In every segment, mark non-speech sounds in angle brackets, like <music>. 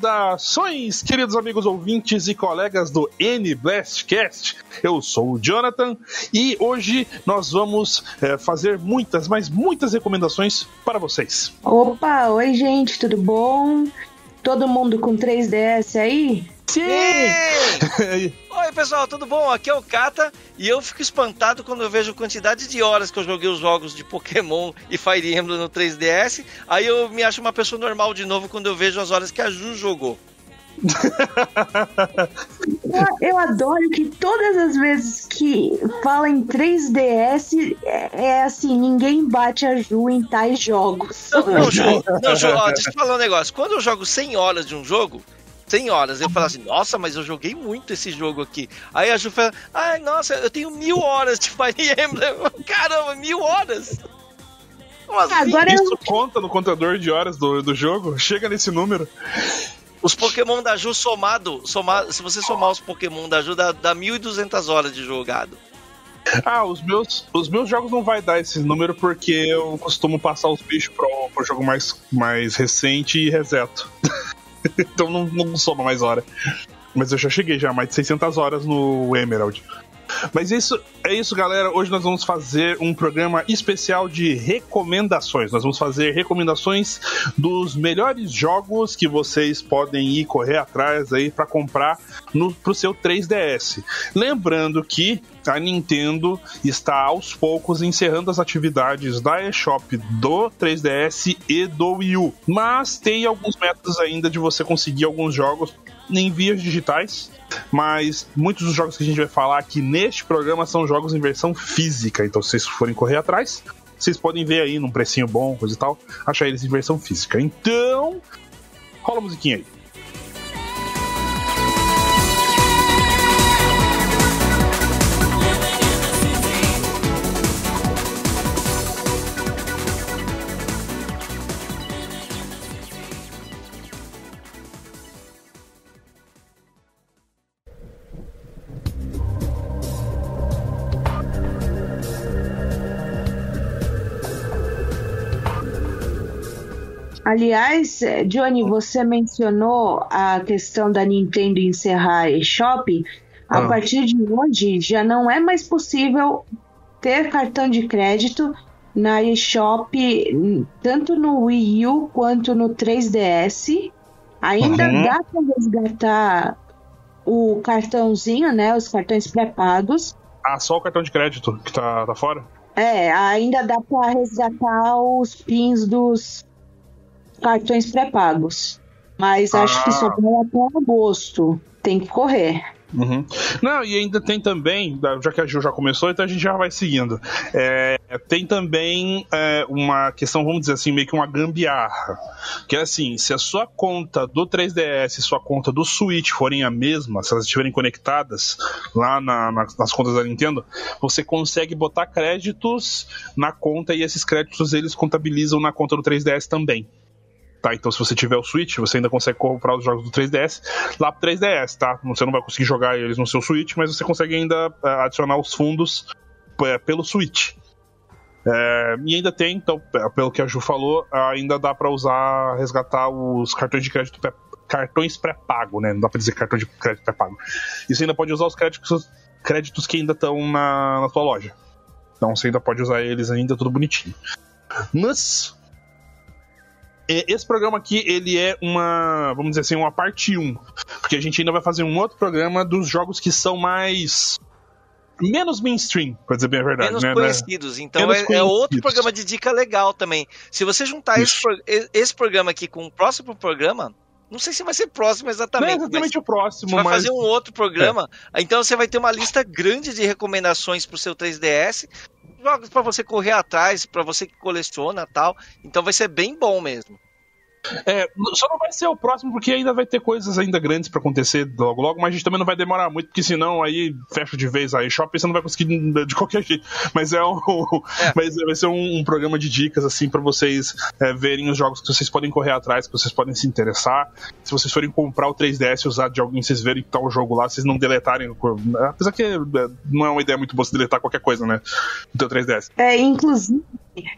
Saudações, queridos amigos ouvintes e colegas do N Blastcast. Eu sou o Jonathan e hoje nós vamos é, fazer muitas, mas muitas recomendações para vocês. Opa, oi gente, tudo bom? Todo mundo com 3DS aí? Sim! <laughs> Oi, pessoal, tudo bom? Aqui é o Kata e eu fico espantado quando eu vejo a quantidade de horas que eu joguei os jogos de Pokémon e Fire Emblem no 3DS. Aí eu me acho uma pessoa normal de novo quando eu vejo as horas que a Ju jogou. eu, <laughs> eu, adoro que todas as vezes que fala em 3DS é, é assim, ninguém bate a Ju em tais jogos. Não, não Ju, <laughs> não, Ju ó, deixa eu falar um negócio. Quando eu jogo 100 horas de um jogo, 100 horas. Eu falo assim, nossa, mas eu joguei muito esse jogo aqui. Aí a Ju fala, ai, nossa, eu tenho mil horas de Fire Emblem. <laughs> Caramba, mil horas! Assim? Agora Isso eu... conta no contador de horas do, do jogo? Chega nesse número. Os Pokémon da Ju somado, somado, se você somar os Pokémon da Ju, dá, dá 1.200 horas de jogado. Ah, os meus, os meus jogos não vai dar esse número porque eu costumo passar os bichos pro, pro jogo mais, mais recente e reseto. <laughs> <laughs> então não, não soma mais hora. Mas eu já cheguei já mais de 600 horas no Emerald. Mas isso é isso, galera. Hoje nós vamos fazer um programa especial de recomendações. Nós vamos fazer recomendações dos melhores jogos que vocês podem ir correr atrás aí para comprar no pro seu 3DS. Lembrando que a Nintendo está aos poucos encerrando as atividades da eShop do 3DS e do Wii U, mas tem alguns métodos ainda de você conseguir alguns jogos em vias digitais mas muitos dos jogos que a gente vai falar aqui neste programa são jogos em versão física. Então, se vocês forem correr atrás, vocês podem ver aí num precinho bom, coisa e tal, achar eles em versão física. Então, rola a musiquinha aí. Aliás, eh, Johnny, você mencionou a questão da Nintendo encerrar a eShop. A ah. partir de hoje, já não é mais possível ter cartão de crédito na eShop, tanto no Wii U quanto no 3DS. Ainda uhum. dá para resgatar o cartãozinho, né? Os cartões pré-pagos. Ah, só o cartão de crédito que tá, tá fora? É, ainda dá para resgatar os pins dos cartões pré-pagos. Mas ah. acho que só vai até agosto. Tem que correr. Uhum. Não, e ainda tem também, já que a Gil já começou, então a gente já vai seguindo. É, tem também é, uma questão, vamos dizer assim, meio que uma gambiarra. Que é assim: se a sua conta do 3DS e sua conta do Switch forem a mesma, se elas estiverem conectadas lá na, na, nas contas da Nintendo, você consegue botar créditos na conta e esses créditos eles contabilizam na conta do 3DS também. Tá, então se você tiver o Switch, você ainda consegue comprar os jogos do 3DS lá pro 3DS, tá? Você não vai conseguir jogar eles no seu Switch, mas você consegue ainda uh, adicionar os fundos uh, pelo Switch. É, e ainda tem, então, pelo que a Ju falou, ainda dá para usar, resgatar os cartões de crédito cartões pré-pago, né? Não dá pra dizer cartão de crédito pré-pago. Isso ainda pode usar os créditos, créditos que ainda estão na, na tua loja. Então você ainda pode usar eles ainda tudo bonitinho. Mas esse programa aqui, ele é uma, vamos dizer assim, uma parte 1. Porque a gente ainda vai fazer um outro programa dos jogos que são mais menos mainstream, pra dizer bem a verdade. Menos né? conhecidos. Então menos é, conhecidos. é, outro programa de dica legal também. Se você juntar esse, esse, programa aqui com o próximo programa. Não sei se vai ser próximo exatamente. Não é exatamente o próximo, vai mas... fazer um outro programa. É. Então você vai ter uma lista grande de recomendações pro seu 3DS jogos para você correr atrás, para você que coleciona tal. Então vai ser bem bom mesmo. É, só não vai ser o próximo porque ainda vai ter coisas ainda grandes para acontecer logo logo, mas a gente também não vai demorar muito, porque senão aí fecha de vez aí shopping você não vai conseguir <laughs> de qualquer jeito. Mas é um, é. Mas vai ser um, um, programa de dicas assim para vocês é, verem os jogos que vocês podem correr atrás, que vocês podem se interessar. Se vocês forem comprar o 3DS e usar de alguém, vocês verem que tá o jogo lá, vocês não deletarem. Apesar que é, não é uma ideia muito boa se deletar qualquer coisa, né? Do 3DS. É, inclusive,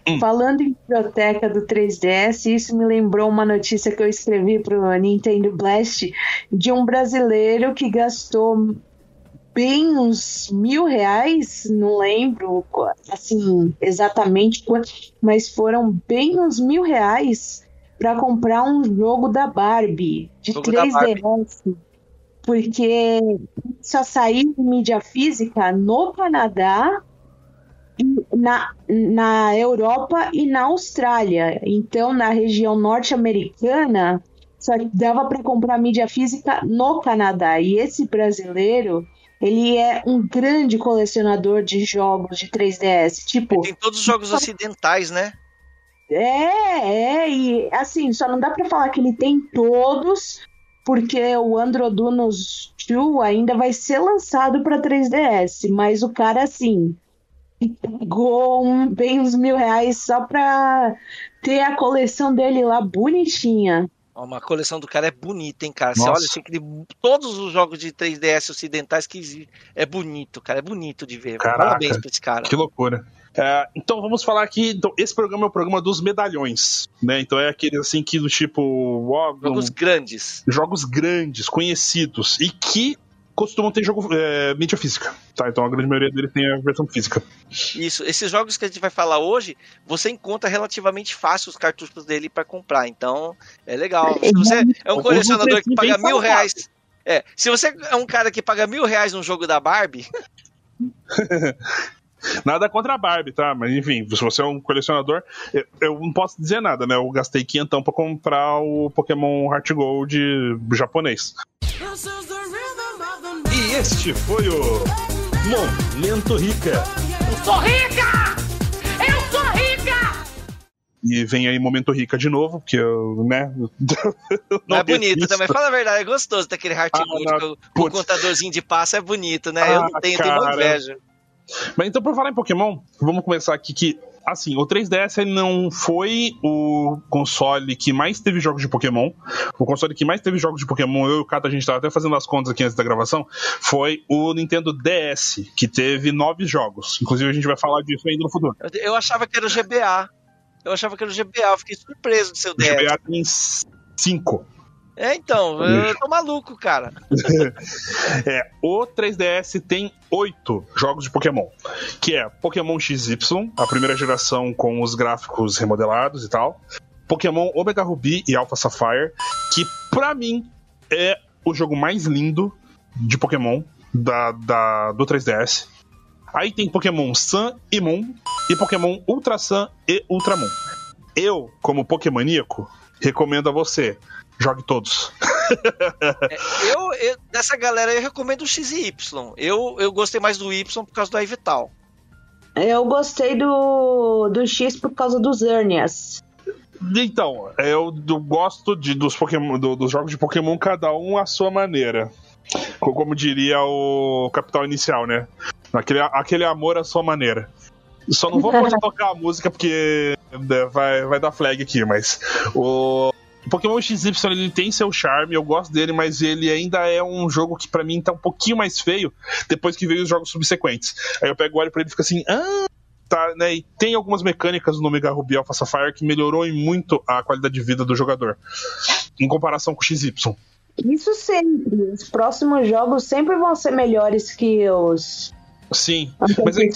hum. falando em biblioteca do 3DS, isso me lembrou uma notícia que eu escrevi pro Nintendo Blast de um brasileiro que gastou bem uns mil reais, não lembro assim exatamente quanto, mas foram bem uns mil reais para comprar um jogo da Barbie de 3DS. Porque só saiu em mídia física no Canadá na, na Europa e na Austrália. Então, na região norte-americana, só dava para comprar mídia física no Canadá. E esse brasileiro, ele é um grande colecionador de jogos de 3DS. Tipo, tem todos os jogos ocidentais, né? É, é, e assim, só não dá para falar que ele tem todos, porque o Androdunos 2 ainda vai ser lançado para 3DS, mas o cara, assim, pagou um, bem uns mil reais só pra ter a coleção dele lá bonitinha. Uma coleção do cara é bonita, hein, cara? Você olha, assim, que todos os jogos de 3DS ocidentais que existem. É bonito, cara. É bonito de ver. Caraca, Parabéns pra esse cara. Que loucura. É, então vamos falar aqui. Então, esse programa é o programa dos medalhões, né? Então é aquele assim que do tipo. Ó, jogos um, grandes. Jogos grandes, conhecidos. E que costumam ter jogo é, mídia física, tá? Então a grande maioria deles tem a versão física. Isso, esses jogos que a gente vai falar hoje, você encontra relativamente fácil os cartuchos dele para comprar, então é legal. Se você é um colecionador que paga mil reais, é, se você é um cara que paga mil reais num jogo da Barbie, <laughs> Nada contra a Barbie, tá? Mas enfim, se você é um colecionador, eu, eu não posso dizer nada, né? Eu gastei quinhentão pra comprar o Pokémon Heart Gold japonês. E este foi o Momento Rica. Eu sou rica! Eu sou rica! E vem aí Momento Rica de novo, porque eu, né? <laughs> Não é bonito também. Fala a verdade, é gostoso ter aquele Heart ah, com o contadorzinho de passo, é bonito, né? Ah, eu não tenho, cara. tenho inveja. Mas então, por falar em Pokémon, vamos começar aqui que assim, o 3DS ele não foi o console que mais teve jogos de Pokémon. O console que mais teve jogos de Pokémon, eu e o Kata, a gente tava até fazendo as contas aqui antes da gravação, foi o Nintendo DS, que teve nove jogos. Inclusive, a gente vai falar disso ainda no futuro. Eu achava que era o GBA. Eu achava que era o GBA, eu fiquei surpreso do seu DS. O GBA tem cinco. É, então, <laughs> eu tô maluco, cara. <laughs> é, o 3DS tem oito jogos de Pokémon, que é Pokémon XY, a primeira geração com os gráficos remodelados e tal, Pokémon Omega Ruby e Alpha Sapphire, que pra mim é o jogo mais lindo de Pokémon da, da, do 3DS. Aí tem Pokémon Sun e Moon e Pokémon Ultra Sun e Ultra Moon. Eu, como Pokémoníaco, recomendo a você jogue todos. é, eu, eu, dessa galera, eu recomendo o X e Y. Eu, eu gostei mais do Y por causa do Ivital. Eu gostei do, do X por causa dos Zernias. Então, eu, eu gosto de, dos, Pokémon, do, dos jogos de Pokémon, cada um à sua maneira. Como diria o Capital Inicial, né? Aquele, aquele amor à sua maneira. Só não vou <laughs> poder tocar a música porque né, vai, vai dar flag aqui, mas o, Pokémon XY ele tem seu charme, eu gosto dele, mas ele ainda é um jogo que para mim tá um pouquinho mais feio depois que veio os jogos subsequentes. Aí eu pego o olho pra ele e fico assim, ah, tá, né? E tem algumas mecânicas no Omega Ruby Alpha Sapphire que melhorou muito a qualidade de vida do jogador em comparação com o XY. Isso sempre. Os próximos jogos sempre vão ser melhores que os Sim. Mas é,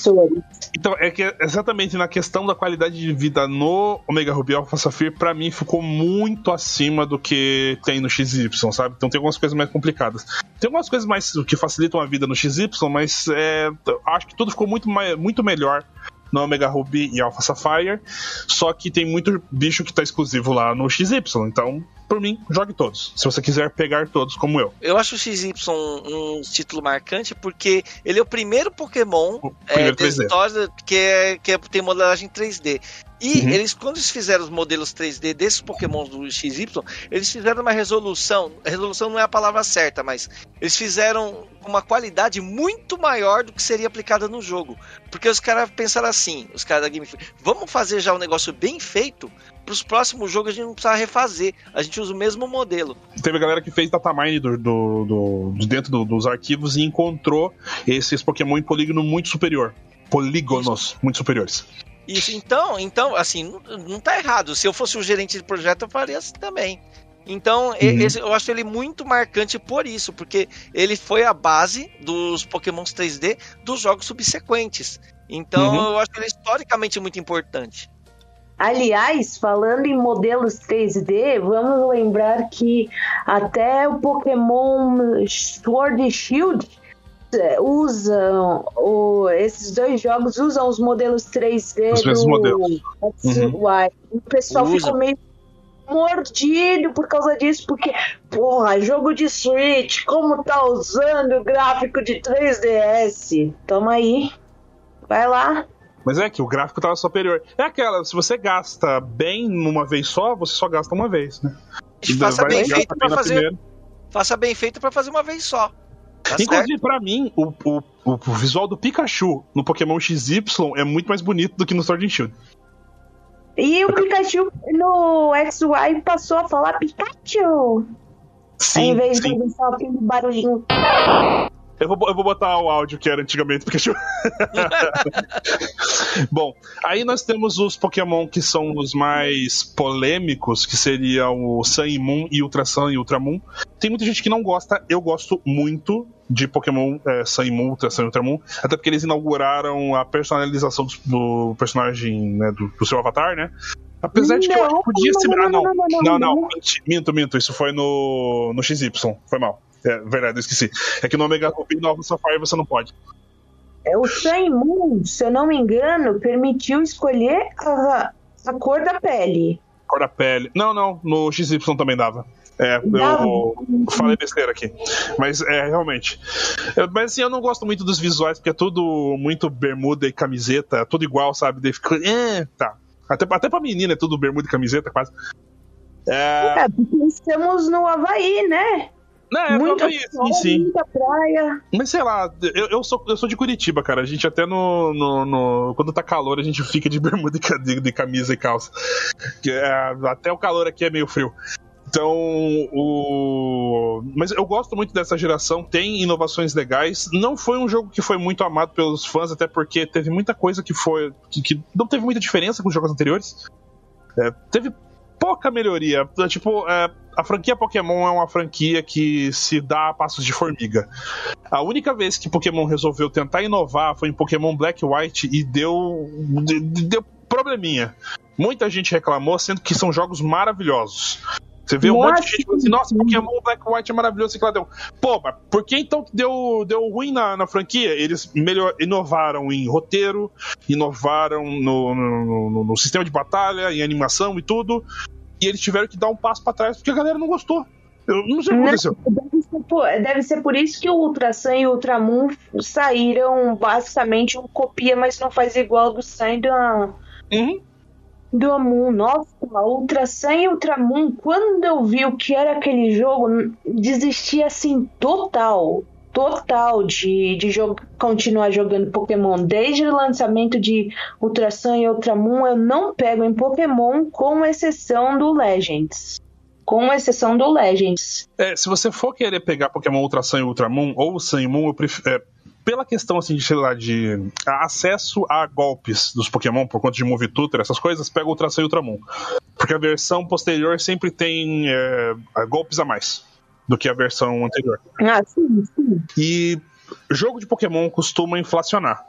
então, é que exatamente na questão da qualidade de vida no Omega Ruby Alpha Sapphire, pra mim ficou muito acima do que tem no XY, sabe? Então tem algumas coisas mais complicadas. Tem algumas coisas mais que facilitam a vida no XY, mas é, acho que tudo ficou muito, mais, muito melhor no Omega Ruby e Alpha Sapphire. Só que tem muito bicho que tá exclusivo lá no XY. Então, por mim, jogue todos. Se você quiser pegar todos como eu. Eu acho o XY um, um título marcante porque ele é o primeiro Pokémon o primeiro é, 3D. história que, é, que é, tem modelagem 3D. E uhum. eles, quando eles fizeram os modelos 3D desses Pokémons do XY, eles fizeram uma resolução. Resolução não é a palavra certa, mas eles fizeram uma qualidade muito maior do que seria aplicada no jogo. Porque os caras pensaram assim, os caras da Game Freak, vamos fazer já um negócio bem feito para os próximos jogos a gente não precisa refazer. A gente usa o mesmo modelo. Teve a galera que fez datamine do, do, do, do dentro do, dos arquivos e encontrou esses Pokémon em polígono muito superior. Polígonos muito superiores. Isso, então, então, assim, não, não tá errado. Se eu fosse o gerente de projeto, eu faria assim também. Então, uhum. esse, eu acho ele muito marcante por isso, porque ele foi a base dos Pokémons 3D dos jogos subsequentes. Então, uhum. eu acho ele historicamente muito importante. Aliás, falando em modelos 3D, vamos lembrar que até o Pokémon Sword e Shield é, usam o, esses dois jogos usam os modelos 3D os do modelos. Uhum. O pessoal Usa. ficou meio mordido por causa disso, porque, porra, jogo de Switch, como tá usando o gráfico de 3DS? Toma aí. Vai lá. Mas é que o gráfico tava superior. É aquela, se você gasta bem uma vez só, você só gasta uma vez, né? Faça bem feito para fazer. Faça bem feito para fazer uma vez só. Tá Inclusive, para mim, o, o, o, visual do Pikachu no Pokémon XY é muito mais bonito do que no Sword and Shield. E o Pikachu no XY passou a falar Pikachu. Sim, Ao invés sim. de só aquele barulhinho. Eu vou, eu vou botar o áudio que era antigamente Pikachu. <laughs> Bom, aí nós temos os Pokémon que são os mais polêmicos, que seriam o Sun e Moon e Ultra Sun e Ultra Moon. Tem muita gente que não gosta, eu gosto muito de Pokémon é, Sun e Moon, Ultra Sun e Ultra Moon, até porque eles inauguraram a personalização do, do personagem, né, do, do, seu avatar, né? Apesar de que eu acho que podia ser. Ah, não, não, não, minto, minto, isso foi no, no XY, foi mal. É verdade, eu esqueci. É que no Omega Ruby e Nova Sapphire você não pode. É, o Sun Moon, se eu não me engano, permitiu escolher a, a cor da pele. Cor da pele. Não, não, no XY também dava. É, eu falei besteira aqui. Mas é, realmente. Eu, mas assim, eu não gosto muito dos visuais, porque é tudo muito bermuda e camiseta, tudo igual, sabe? Daí fica. É, tá. Até, até pra menina é tudo bermuda e camiseta, quase. É, é porque estamos no Havaí, né? Não, é, muita praia, sim. Muita praia. Mas sei lá, eu, eu, sou, eu sou de Curitiba, cara. A gente até no, no, no Quando tá calor, a gente <laughs> fica de bermuda e de, de camisa e calça. É, até o calor aqui é meio frio. Então, o. Mas eu gosto muito dessa geração, tem inovações legais. Não foi um jogo que foi muito amado pelos fãs, até porque teve muita coisa que foi. que, que não teve muita diferença com os jogos anteriores. É, teve pouca melhoria. Tipo, é, a franquia Pokémon é uma franquia que se dá a passos de formiga. A única vez que Pokémon resolveu tentar inovar foi em Pokémon Black e White e deu, deu probleminha. Muita gente reclamou, sendo que são jogos maravilhosos. Você vê um monte de gente assim, nossa, Pokémon Black White é maravilhoso, deu. Pô, mas por que então deu, deu ruim na, na franquia? Eles melhor, inovaram em roteiro, inovaram no, no, no, no sistema de batalha, em animação e tudo. E eles tiveram que dar um passo para trás porque a galera não gostou. Eu não sei o que aconteceu. Deve ser, por, deve ser por isso que o Ultra Sun e o Ultramoon saíram basicamente um copia, mas não faz igual do Sun e do, uhum. Do Moon. Nossa, Ultra Sun e Ultramoon, quando eu vi o que era aquele jogo, desisti assim total total de, de jogo, continuar jogando Pokémon. Desde o lançamento de Ultra Sun e Ultramoon, eu não pego em Pokémon, com exceção do Legends. Com exceção do Legends. É, se você for querer pegar Pokémon Ultra Sun e Ultramoon, ou Sun e Moon, eu prefiro. É, pela questão assim de, sei lá, de acesso a golpes dos Pokémon por conta de Move Tutor, essas coisas, pega o Ultra Sun e Ultramon. Porque a versão posterior sempre tem é, golpes a mais do que a versão anterior. Ah, sim, sim. E jogo de Pokémon costuma inflacionar.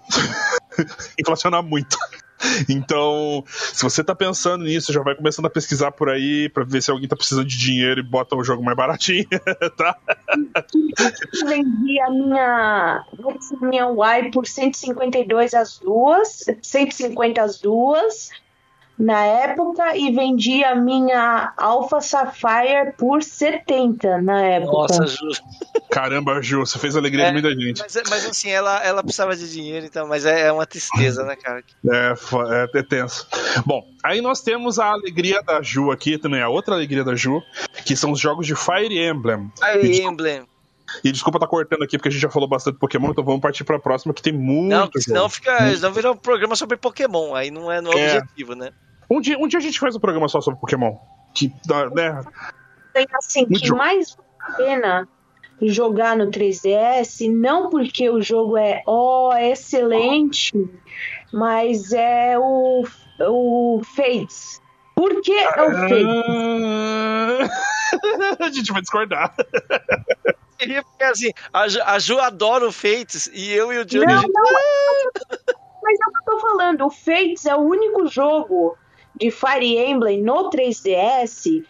<laughs> inflacionar muito. <laughs> Então, se você tá pensando nisso, já vai começando a pesquisar por aí para ver se alguém tá precisando de dinheiro e bota o jogo mais baratinho, <laughs> tá? Eu vendi a minha, minha Y por 152 as duas, 150 as duas. Na época e vendi a minha Alpha Sapphire por 70 na época. Nossa, Ju. Caramba, Ju, você fez a alegria É, de muita gente. Mas, mas assim, ela, ela precisava de dinheiro, então, mas é, é uma tristeza, né, cara? É, é, é tenso. Bom, aí nós temos a alegria da Ju aqui também, a outra alegria da Ju, que são os jogos de Fire Emblem. Fire Emblem. E desculpa estar cortando aqui, porque a gente já falou bastante Pokémon, então vamos partir pra próxima, que tem muito Não, jogo. senão fica. Senão vira um programa sobre Pokémon. Aí não é no É. objetivo, né? Um dia, um dia a gente faz um programa só sobre Pokémon. Que, dá, né? Tem assim, Muito que jogo. mais vale a pena jogar no 3DS, não porque o jogo é ó excelente, mas é o, o Fates. Por que é o Fates? Ah, <laughs> a gente vai discordar. <laughs> Seria porque assim, a Ju, a Ju adora o Fates e eu e o Johnny. Não, não, mas é o que eu tô falando. O Fates é o único jogo de Fire Emblem no 3DS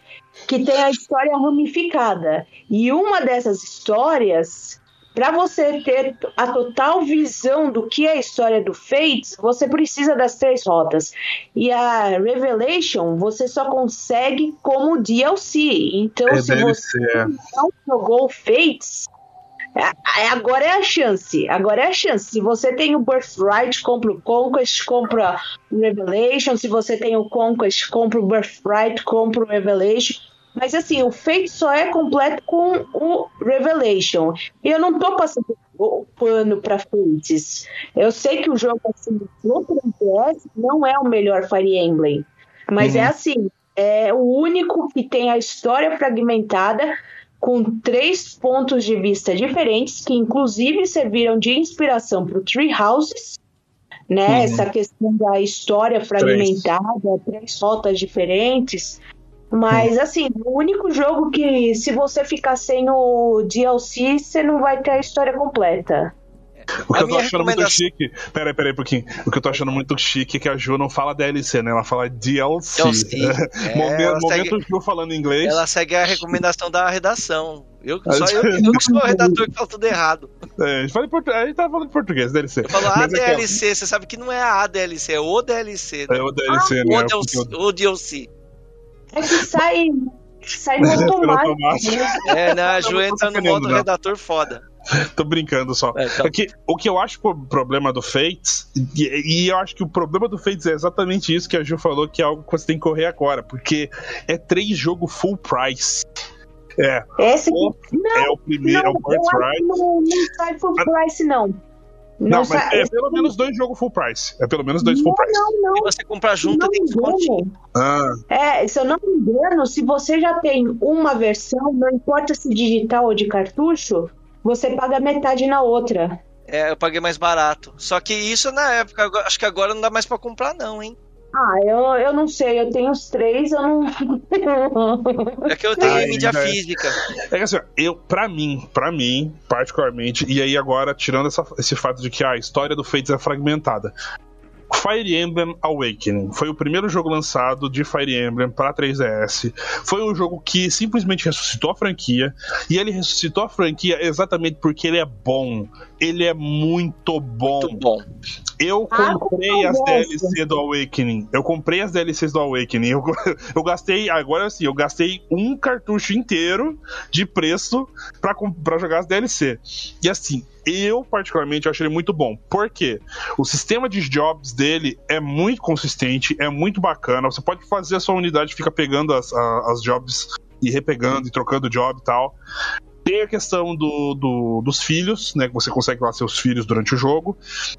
que tem a história ramificada. E uma dessas histórias, para você ter a total visão do que é a história do Fates, você precisa das três rotas. E a Revelation você só consegue como DLC. Então, É se você DLC. não jogou o Fates, é- é- agora é a chance. Agora é a chance. Se você tem o Birthright, compra o Conquest, compra o Revelation. Se você tem o Conquest, compra o Birthright, compra o Revelation. Mas assim, o Fate só é completo com o Revelation. E eu não tô passando o pano pra Fates. Eu sei que o jogo assim, no 3DS não é o melhor Fire Emblem. Mas Uhum. é assim, é o único que tem a história fragmentada com três pontos de vista diferentes, que inclusive serviram de inspiração para o Tree Houses, né? Uhum. Essa questão da história fragmentada, três rotas diferentes. Mas assim, o único jogo que se você ficar sem o DLC, você não vai ter a história completa. O que A eu tô achando muito chique. Peraí, peraí, um pouquinho. O que eu tô achando muito chique é que a Ju não fala DLC, né? Ela fala DLC. DLC. <laughs> É, momento ela momento segue- Ju falando inglês. Ela segue a recomendação da redação. Eu, Ah, só eu, eu que sou o <laughs> redator que fala tudo errado. É, a, gente fala em portu... a gente tá falando em português, DLC. Eu falo Mas é que, ó, ADLC, você sabe que não é a DLC, é o DLC. É o DLC, né? O o DLC. É que sai, sai no <laughs> automático. né? É, né? A Ju entra no modo não. redator foda. <laughs> Tô brincando só. É, então. É que, o que eu acho o problema do Fates, e, e eu acho que o problema do Fates é exatamente isso que a Ju falou, que é algo que você tem que correr agora, porque é três jogos full price. É, Esse o- não, é o primeiro, é o não, eu acho que Birthright. não, não sai full price, não. Não, mas sai- é pelo menos dois jogos full price. É pelo menos dois full Não, price. não, não. Se você comprar Se junto, não tem engano, Ah, É, se eu não me engano, se você já tem uma versão, não importa se digital ou de cartucho, você paga metade na outra. É, eu paguei mais barato. Só que isso na época, acho que agora não dá mais pra comprar, não, hein? Ah, eu, eu não sei, eu tenho os três, eu não. É que eu tenho Ai, mídia velho. física. É que assim, ó, eu, pra mim, pra mim, particularmente, e aí agora, tirando essa- esse fato de que a história do Fates é fragmentada. Fire Emblem Awakening foi o primeiro jogo lançado de Fire Emblem para 3DS. Foi um jogo que simplesmente ressuscitou a franquia. E ele ressuscitou a franquia exatamente porque ele é bom. Ele é muito bom. Muito bom. Eu Ah, comprei eu as. DLC do Awakening. Eu comprei as DLCs do Awakening. Eu, <laughs> eu gastei, agora assim, eu gastei um cartucho inteiro de preço pra, pra jogar as DLC. E assim, eu particularmente acho ele muito bom. Por quê? O sistema de jobs dele é muito consistente, é muito bacana. Você pode fazer a sua unidade, fica pegando as, as jobs e repegando e trocando job e tal. Tem a questão do, do- dos filhos, né? Que você consegue lá seus filhos durante o jogo.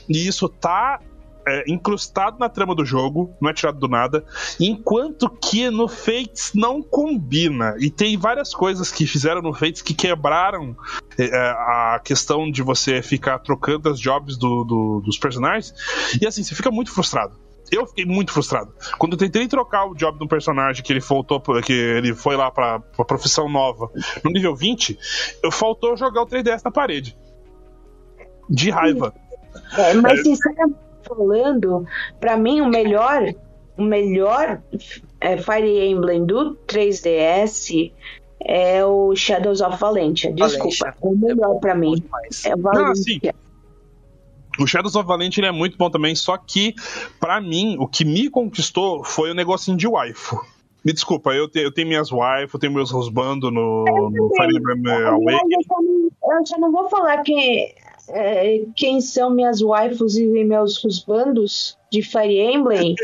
E isso tá é, incrustado na trama do jogo, não é tirado do nada. Enquanto que no Fates não combina. E tem várias coisas que fizeram no Fates que quebraram é, a questão de você ficar trocando as jobs do- do- dos personagens. E assim, você fica muito frustrado. Eu fiquei muito frustrado. Quando eu tentei trocar o job de um personagem que ele voltou, que ele foi lá pra, pra profissão nova, no nível 20, eu faltou jogar o 3DS na parede. De raiva. É, mas sinceramente falando, pra mim o melhor, o melhor é, Fire Emblem do 3DS é o Shadows of Valentia. Desculpa, Valentia. é o melhor pra mim. É Não, Valentia. assim, O Shadows of Valente ele é muito bom também, só que, para mim, o que me conquistou foi o negocinho de waifu. Me desculpa, eu, te, eu tenho minhas waifu, eu tenho meus rosbando no, no Fire Emblem Awakening. Eu já não vou falar que, é, quem são minhas waifus e meus husbandos de Fire Emblem.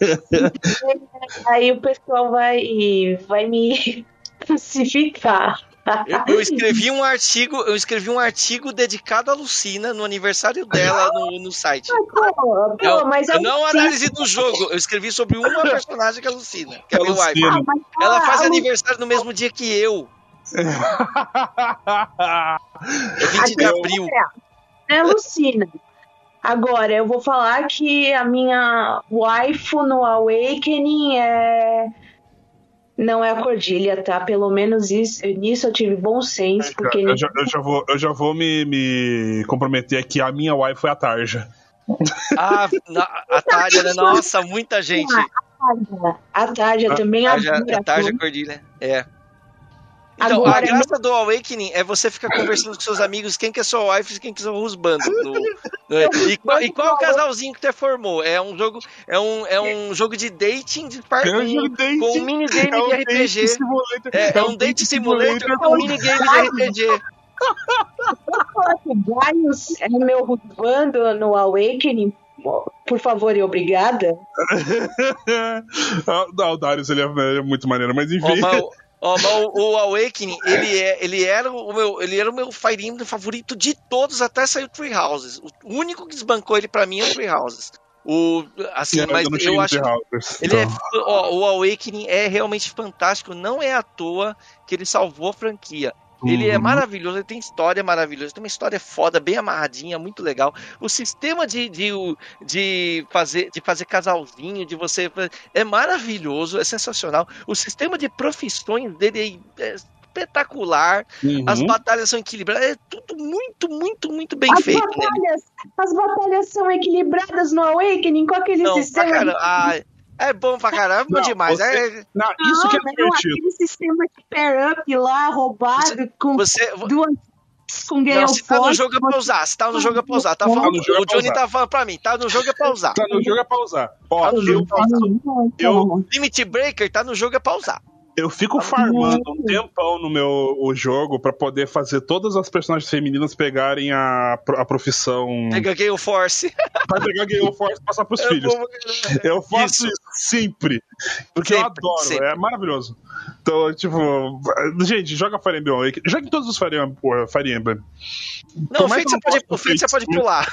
<laughs> aí o pessoal vai, vai me <laughs> crucificar. Eu, eu, escrevi um artigo, eu escrevi um artigo dedicado à Lucina no aniversário dela no, no site. Ah, pô, pô, eu, mas eu não análise do jogo, eu escrevi sobre uma <laughs> personagem que é a Lucina, que é a meu wife. Ela faz aniversário no mesmo dia que eu. É 20 de abril. É Lucina. Agora, eu vou falar que a minha waifu no Awakening é não é a Cordilha, tá? Pelo menos isso, nisso eu tive bom senso. Porque eu, já, eu já vou, eu já vou me, me comprometer aqui. A minha wife foi a Tarja. Ah, a Tarja, né? Nossa, muita <laughs> gente. A Tarja também a Tarja, a Tarja Cordilha, é. Então, Agora, a graça do Awakening é você ficar conversando com seus amigos quem que é sua wife e quem que é seu husband. No, no, e, qual, e qual casalzinho que você formou? É um jogo, é um, é um jogo de dating de parquinho, é um com um minigame é um de RPG. É, é, um date simulator com um minigame de RPG. Gaius é meu husband no Awakening por favor e obrigada. <laughs> Não, o Darius ele é, muito maneiro, mas enfim. Oh, o, o, Awakening, ele, é, ele, era o meu, ele era o meu Fire Emblem favorito de todos, até saiu Tree Houses. O único que desbancou ele para mim é o Tree Houses. O, assim, Sim, mas eu, eu acho ele é, ó, o Awakening é realmente fantástico. Não é à toa que ele salvou a franquia. Ele é maravilhoso, ele tem história maravilhosa, tem uma história foda, bem amarradinha, muito legal. O sistema de, de, de, fazer, de fazer casalzinho, de você. É maravilhoso, é sensacional. O sistema de profissões dele é espetacular. Uhum. As batalhas são equilibradas. É tudo muito, muito, muito bem as feito. Batalhas, as batalhas são equilibradas no Awakening com aquele Não, sistema. Cara, de... ah, é bom pra caramba, não, demais. Você, é... não, isso não, que é divertido. Aquele sistema de pair-up lá, roubado, você, com você, duas com Gale não, se tá no jogo é pra usar, se tá no jogo é pra usar. Tá falando, tá o Johnny tá falando pra mim, tá no jogo é pra usar. Tá no jogo é pra usar. Pode, tá no jogo é pra usar. Eu, Limit Breaker tá no jogo é pra usar. Eu fico farmando um tempão no meu o jogo para poder fazer todas as personagens femininas pegarem a, a profissão. Pega Gale Force. Pra pegar Gale Force e passar pros eu <laughs> filhos. Vou... Eu faço isso. isso sempre. Porque sempre, eu adoro, sempre. é maravilhoso. Então, tipo, gente, joga Fire Emblem. Joga em todos os Fire Emblem. Fire Emblem. Não, o feito, você pode, o você pode pular. <laughs> <laughs>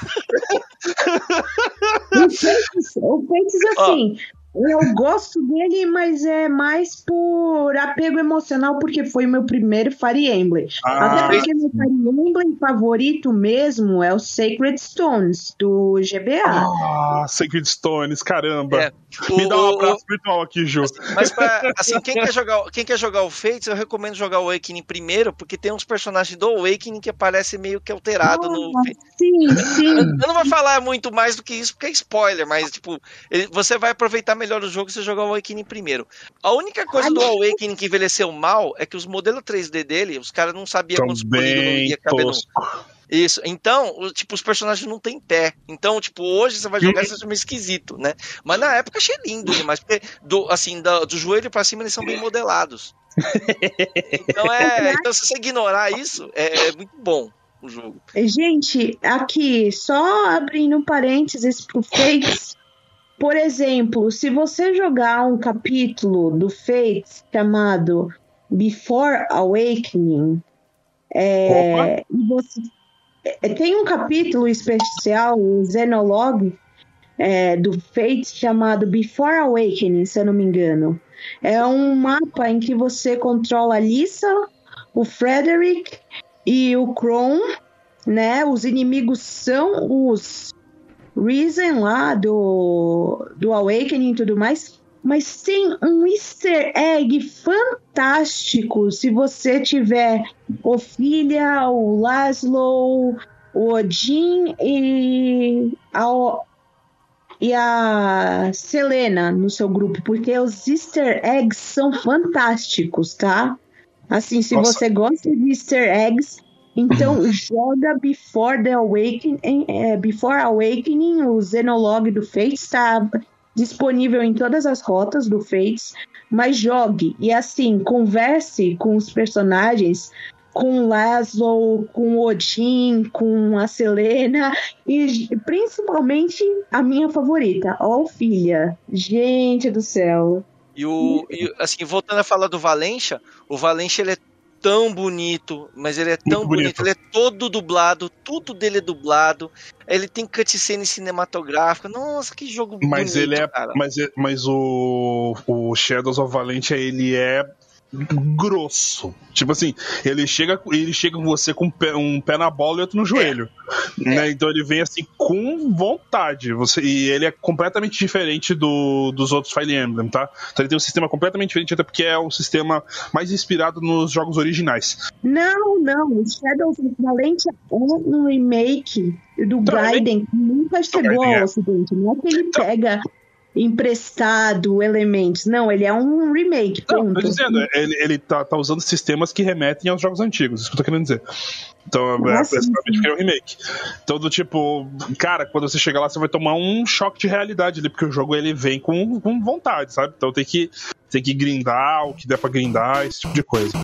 o feito é assim. Eu gosto dele, mas é mais por apego emocional, porque foi o meu primeiro Fire Emblem. Ah, Até porque meu Fire Emblem favorito mesmo é o Sacred Stones, do GBA. Ah, Sacred Stones, caramba. É. Me dá um abraço virtual aqui, Ju. Mas pra, assim, quem quer, jogar, quem quer jogar o Fates, eu recomendo jogar o Awakening primeiro, porque tem uns personagens do Awakening que aparecem meio que alterado ah, no. Sim, sim. Eu, eu não vou falar muito mais do que isso, porque é spoiler, mas, tipo, ele, você vai aproveitar melhor o jogo se jogar o Awakening primeiro. A única coisa Ai, do Awakening que envelheceu mal é que os modelos 3D dele, os caras não sabiam quantos polígonos ia caber no. Isso. Então, tipo, os personagens não têm pé. Então, tipo, hoje você vai jogar, você acha meio esquisito, né? Mas na época achei lindo demais. Porque, do, assim, do, do joelho para cima eles são bem modelados. então, é, <laughs> então, se você ignorar isso, é, é muito bom o jogo. Gente, aqui, só abrindo parênteses pro Fates. Por exemplo, se você jogar um capítulo do Fates chamado Before Awakening, é, você é, tem um capítulo especial, o Xenologue, é, do Fate chamado Before Awakening, se eu não me engano. É um mapa em que você controla a Lisa, o Frederick e o Kron, né? Os inimigos são os Reason lá do, do Awakening e tudo mais. Mas tem um easter egg fantástico se você tiver Ophelia, o Laszlo, o Odin e a, e a Selena no seu grupo, porque os easter eggs são fantásticos, tá? Assim, se Nossa. você gosta de easter eggs, Então joga Before the Awakening, é, Before Awakening, o Xenolog do Fates está disponível em todas as rotas do Fates, mas jogue e assim converse com os personagens com Laszlo, com Odin, com a Selena e principalmente a minha favorita, a Ophelia. Gente do céu. E o e, assim, voltando a falar do Valência, o Valência ele é tão bonito, mas ele é tão bonito. bonito. ele é todo dublado, tudo dele é dublado. Ele tem cutscene cinematográfica. Nossa, que jogo mas bonito, ele é, cara. Mas, é, mas o, o Shadows of Valentia, ele é grosso. Tipo assim, ele chega, ele chega com você com um pé, um pé na bola e outro no joelho. É. Né? É. Então ele vem assim com vontade. Você, e ele é completamente diferente do, dos outros Fire Emblem, tá? Então ele tem um sistema completamente diferente, até porque é um sistema mais inspirado nos jogos originais. Não, não. Shadow of Valentia é um remake do então, Gaiden, nunca chegou ao é. ocidente. Não é que ele então, pega emprestado elementos. Não, ele é um remake. Ponto. Não, tô dizendo, ele, ele tá, tá usando sistemas que remetem aos jogos antigos, isso que eu tô querendo dizer. Então, é, é basicamente é um remake. Então, do tipo, cara, quando você chegar lá, você vai tomar um choque de realidade ali, porque o jogo ele vem com, com vontade, sabe? Então tem que, tem que grindar o que der pra grindar, esse tipo de coisa.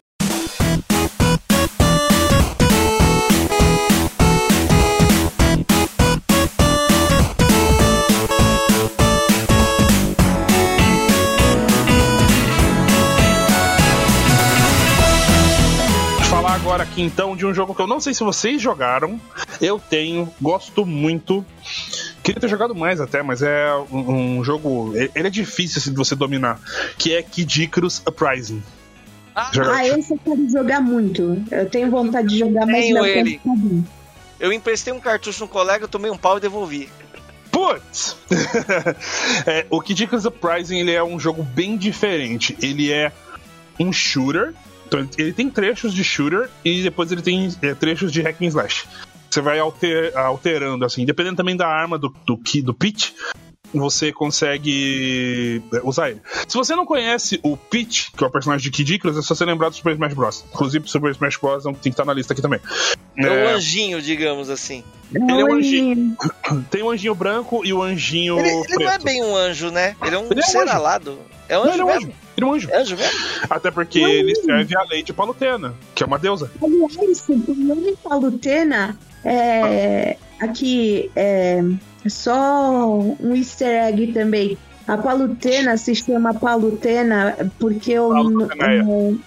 Aqui então de um jogo que eu não sei se vocês jogaram. Eu tenho, gosto muito. Queria ter jogado mais até, mas é um, um jogo. Ele é difícil assim, de você dominar. Que é Kid Icarus Uprising. Ah, ah, esse eu quero jogar muito. Eu tenho vontade de jogar, mais não ele. Eu emprestei um cartucho no colega, tomei um pau e devolvi. Putz! <laughs> é, o Kid Icarus Uprising ele é um jogo bem diferente. Ele é um shooter então ele tem trechos de shooter e depois ele tem é, trechos de hack and slash. Você vai alter, alterando, assim, dependendo também da arma do, do, do pitch, você consegue é, usar ele. Se você não conhece o Peach, que é o personagem de Kid Icarus, é só você lembrar do Super Smash Bros. Inclusive, Super Smash Bros. tem que estar na lista aqui também. É, é um anjinho, digamos assim. Ele é um anjinho. Tem o um anjinho branco e o um anjinho ele, ele, não é bem um anjo, né? Ele é um ele ser é um alado. É um anjo, não, ele é um anjo. Ele é um anjo. É anjo mesmo? Até porque não. ele serve a lei de Palutena, que é uma deusa. Aliás, o nome Palutena é. Aqui é só um easter egg também. A Palutena se chama Palutena porque o.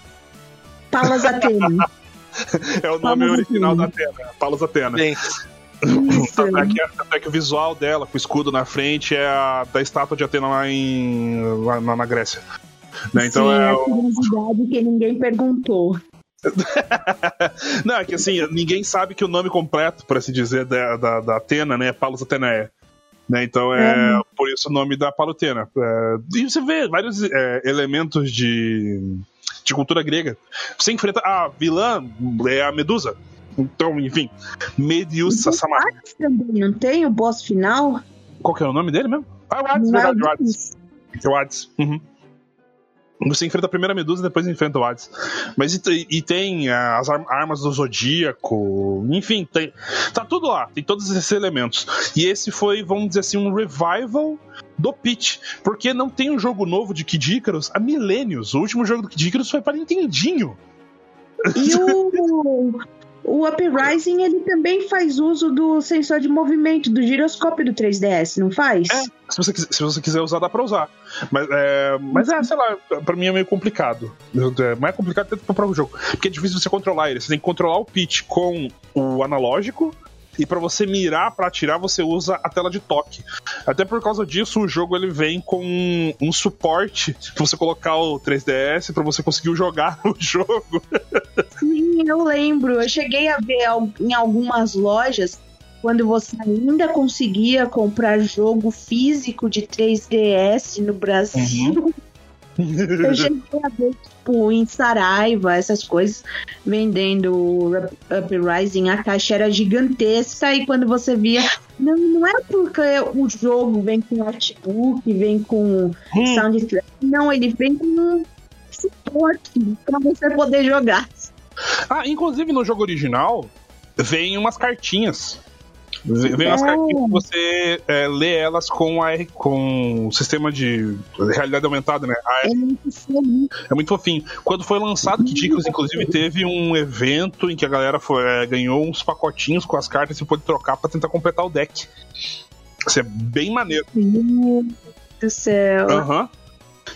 Palas Atena. <laughs> é o nome Palas original Atena. da Atena, Palas Atena. Sim. Até que, o visual dela, com o escudo na frente, é a da estátua de Atena lá, em, lá na, na Grécia. Né? Então Sim, é a curiosidade que ninguém perguntou. <laughs> Não, é que assim, ninguém sabe que o nome completo, por assim dizer, da, da, da Atena, né, é Palos Atenae. Né, então é, é por isso o nome da Palutena. É, e você vê vários é, elementos de, de cultura grega. Você enfrenta. A vilã é a Medusa. Então, enfim, Medusa Samar. também não tem o boss final? Qual que é o nome dele mesmo? Ah, o Hades, verdade, o Hades. É o Hades. Uhum. Você enfrenta a primeira Medusa e depois enfrenta o Hades. Mas e, e tem as armas do Zodíaco, enfim, tem, tá tudo lá, tem todos esses elementos. E esse foi, vamos dizer assim, um revival do Pitch, porque não tem um jogo novo de Kid Icarus há milênios. O último jogo do Kid Icarus foi para Nintendinho. E o, <laughs> o Uprising ele também faz uso do sensor de movimento, do giroscópio do 3DS, não faz? É, se você, se você quiser usar, dá pra usar. Mas é, mas é sei lá, pra mim é meio complicado. É mais complicado até pro próprio jogo. Porque é difícil você controlar ele. Você tem que controlar o pitch com o analógico e para você mirar para atirar você usa a tela de toque. Até por causa disso o jogo ele vem com um suporte para você colocar o 3DS para você conseguir jogar <laughs> o jogo. Sim, eu lembro. Eu cheguei a ver em algumas lojas quando você ainda conseguia comprar jogo físico de 3DS no Brasil. Uhum. Eu cheguei a ver, tipo, em Saraiva, essas coisas, vendendo Uprising, a caixa era gigantesca e quando você via. Não, não é porque o jogo vem com artbook, vem com hum. soundtrack. Não, ele vem com suporte para você poder jogar. Ah, inclusive no jogo original, vem umas cartinhas. Vem umas cartinhas que você é, lê elas com, a, com o sistema de realidade aumentada, né? A, É muito fofinho. é muito fofinho. Quando foi lançado Icarus, inclusive, teve um evento em que a galera foi, é, ganhou uns pacotinhos com as cartas e pôde trocar pra tentar completar o deck. Isso é bem maneiro. Meu Deus do céu. Aham.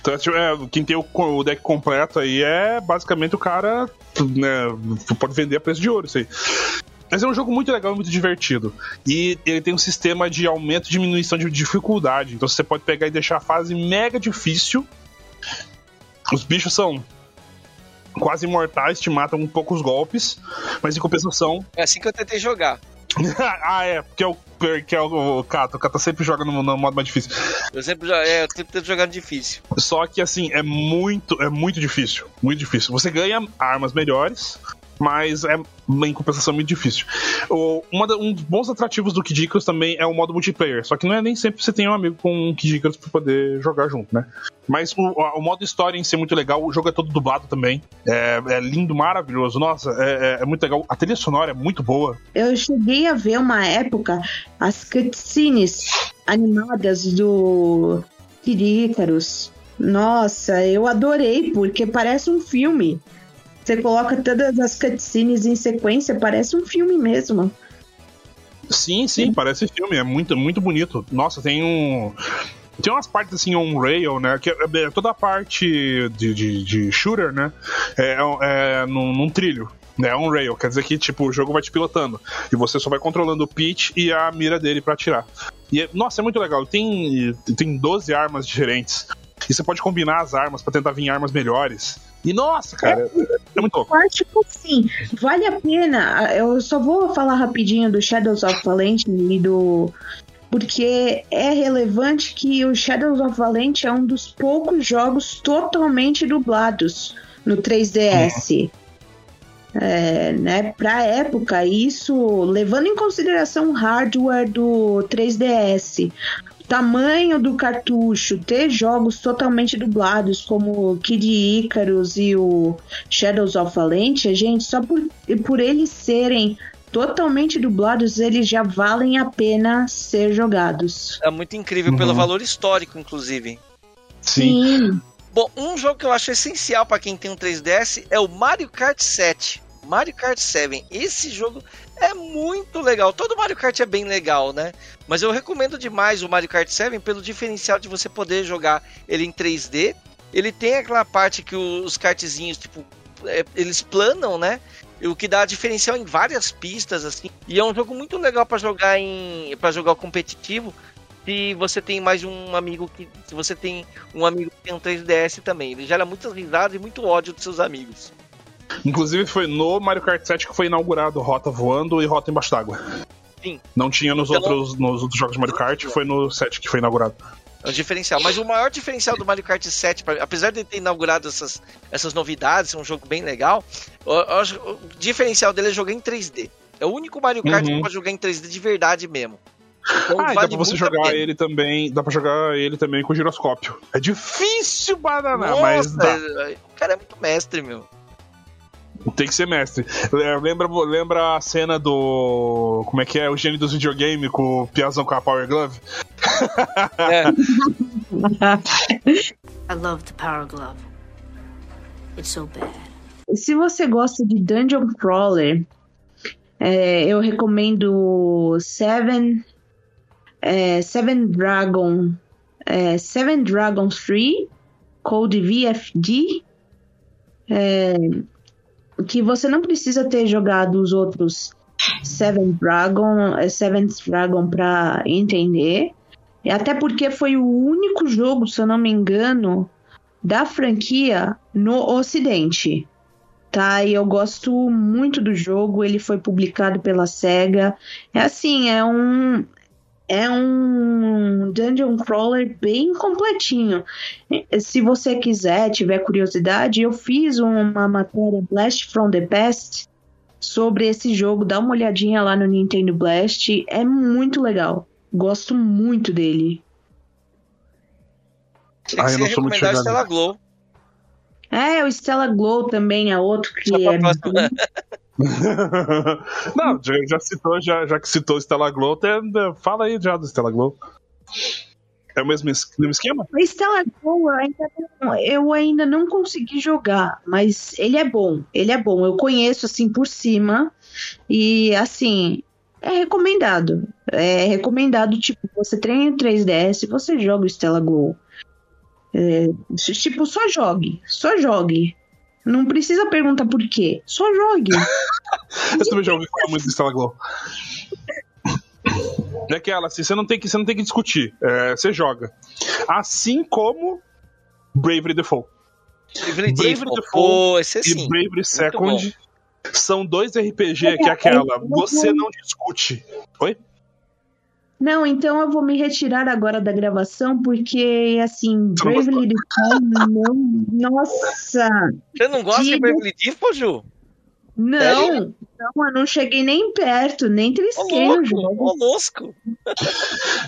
Então, tipo, é, quem tem o, o deck completo aí é basicamente o cara. Né, pode vender a preço de ouro isso aí. Mas é um jogo muito legal e muito divertido. E ele tem um sistema de aumento e diminuição de dificuldade. Então você pode pegar e deixar a fase mega difícil. Os bichos são quase imortais, te matam com poucos golpes, mas em compensação. É assim que eu tentei jogar. <laughs> ah, é, porque é o, que é o Kato. O Kato sempre joga no, no modo mais difícil. Eu sempre, é, eu sempre tento jogar no difícil. Só que assim, é muito, é muito difícil. Muito difícil. Você ganha armas melhores, mas é em compensação muito difícil. O, uma da- um dos bons atrativos do Kid Icarus também é o modo multiplayer. Só que não é nem sempre você tem um amigo com um Kid Icarus pra poder jogar junto, né? Mas o, o modo história em si é muito legal. O jogo é todo dublado também. É, é lindo, maravilhoso. Nossa, é, é- é muito legal. A trilha sonora é muito boa. Eu cheguei a ver uma época as cutscenes animadas do Kid Icarus. Nossa, eu adorei, porque parece um filme. Você coloca todas as cutscenes em sequência, parece um filme mesmo. Sim, sim, parece filme, é muito, muito bonito. Nossa, tem um. Tem umas partes assim on-rail, né? Que é, é toda a parte de, de, de shooter, né? É, é num, num trilho. Né, on-rail, quer dizer que tipo, o jogo vai te pilotando e você só vai controlando o pitch e a mira dele pra atirar. E, é- nossa, é muito legal. Tem, tem 12 armas diferentes e você pode combinar as armas pra tentar vir armas melhores. E nossa, cara, é muito louco. Eu acho que assim, vale a pena. Eu só vou falar rapidinho do Shadows of Valente e do. Porque é relevante que o Shadows of Valente é um dos poucos jogos totalmente dublados no 3DS. É, né, pra época, isso levando em consideração o hardware do 3DS, o tamanho do cartucho, ter jogos totalmente dublados como Kid Icarus e o Shadows of Valentia, gente, só por, por eles serem totalmente dublados, eles já valem a pena ser jogados. É muito incrível Uhum. pelo valor histórico, inclusive. Sim. Bom, um jogo que eu acho essencial pra quem tem um 3DS é o Mario Kart 7. Mario Kart 7. Esse jogo é muito legal. Todo Mario Kart é bem legal, né? Mas eu recomendo demais o Mario Kart 7 pelo diferencial de você poder jogar ele em 3D. Ele tem aquela parte que os kartzinhos, tipo, é, eles planam, né? O que dá diferencial em várias pistas, assim. E é um jogo muito legal pra jogar em. para jogar competitivo. Se você tem mais um amigo que. Se você tem um amigo que tem um 3DS também. Ele gera muitas risadas e muito ódio dos seus amigos. Inclusive foi no Mario Kart 7 que foi inaugurado Rota Voando e Rota Embaixo d'Água. Sim. Não tinha nos, Então- outros, nos outros jogos de Mario Kart, foi no 7 que foi inaugurado. É um diferencial. Mas o maior diferencial do Mario Kart 7, pra- apesar de ter inaugurado essas, essas novidades, ser um jogo bem legal, acho- o diferencial dele é jogar em 3D. É o único Mario Kart Uhum. que pode jogar em 3D de verdade mesmo. Então, ah, e dá vale pra você jogar ele também. Dá pra jogar ele também com giroscópio. É difícil bananar, mas dá. o cara é muito mestre, meu. Tem que ser mestre. Lembra, lembra a cena do. Como é que é? O gênio dos videogames com o Piazão com a Power Glove? É. <laughs> I love the Power Glove. It's so bad. Se você gosta de Dungeon Crawler, é, eu recomendo Seven, é, Seven Dragon, é, Seven Dragon 3, Code VFD, é, que você não precisa ter jogado os outros Seven Dragon, é, Seventh Dragon para entender. Até porque foi o único jogo, se eu não me engano, da franquia no Ocidente. Tá, e eu gosto muito do jogo, ele foi publicado pela SEGA. É assim, é um é um dungeon crawler bem completinho. Se você quiser, tiver curiosidade, eu fiz uma matéria Blast from the Past sobre esse jogo. Dá uma olhadinha lá no Nintendo Blast, é muito legal. Gosto muito dele. Tinha Ah, que eu ser não sou muito chegado. Stella Glow. É, o Stella Glow também é outro que é próxima. <laughs> <laughs> Não, já, já, citou, já, já que citou Stella Glow, até, fala aí já do Stella Glow. É o mesmo, mesmo esquema? O Stella Glow eu ainda não consegui jogar, mas ele é bom. Ele é bom. Eu conheço assim por cima. E assim, é recomendado. É recomendado, tipo, você treina o 3DS, você joga o Stella Glow. É, tipo, só jogue. Só jogue. Não precisa perguntar por quê. Só jogue. <laughs> eu também jogo muito do Stella Glow. É aquela, assim, você não tem que, você não tem que discutir. É, você joga. Assim como Bravery Default. Bravery, Bravery Default esse e Bravery Second são dois RPG é, que é aquela, você não discute. Oi? Não, então eu vou me retirar agora da gravação, porque, assim, Bravely Default, não. Nossa! Você não gosta de Bravely Default, Ju? Não, não, eu não cheguei nem perto, nem trisquei jogo. Louco.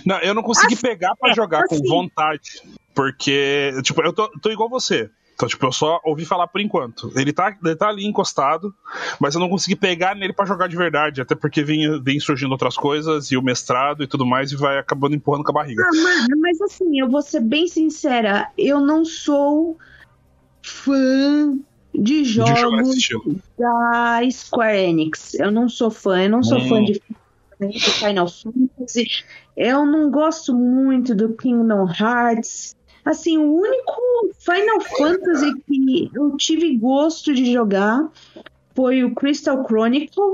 Não, eu não consegui assim, pegar para jogar assim. com vontade. Porque, tipo, eu tô, tô igual você. Então, tipo, eu só ouvi falar por enquanto. Ele tá, ele tá ali encostado, mas eu não consegui pegar nele para jogar de verdade, até porque vem, vem surgindo outras coisas, e o mestrado e tudo mais, e vai acabando empurrando com a barriga. Ah, mas, mas assim, eu vou ser bem sincera, eu não sou fã de jogos de da Square Enix. Eu não sou fã, eu não sou hum. fã de Final Fantasy. Eu não gosto muito do Kingdom Hearts. Assim, o único Final Fantasy que eu tive gosto de jogar foi o Crystal Chronicle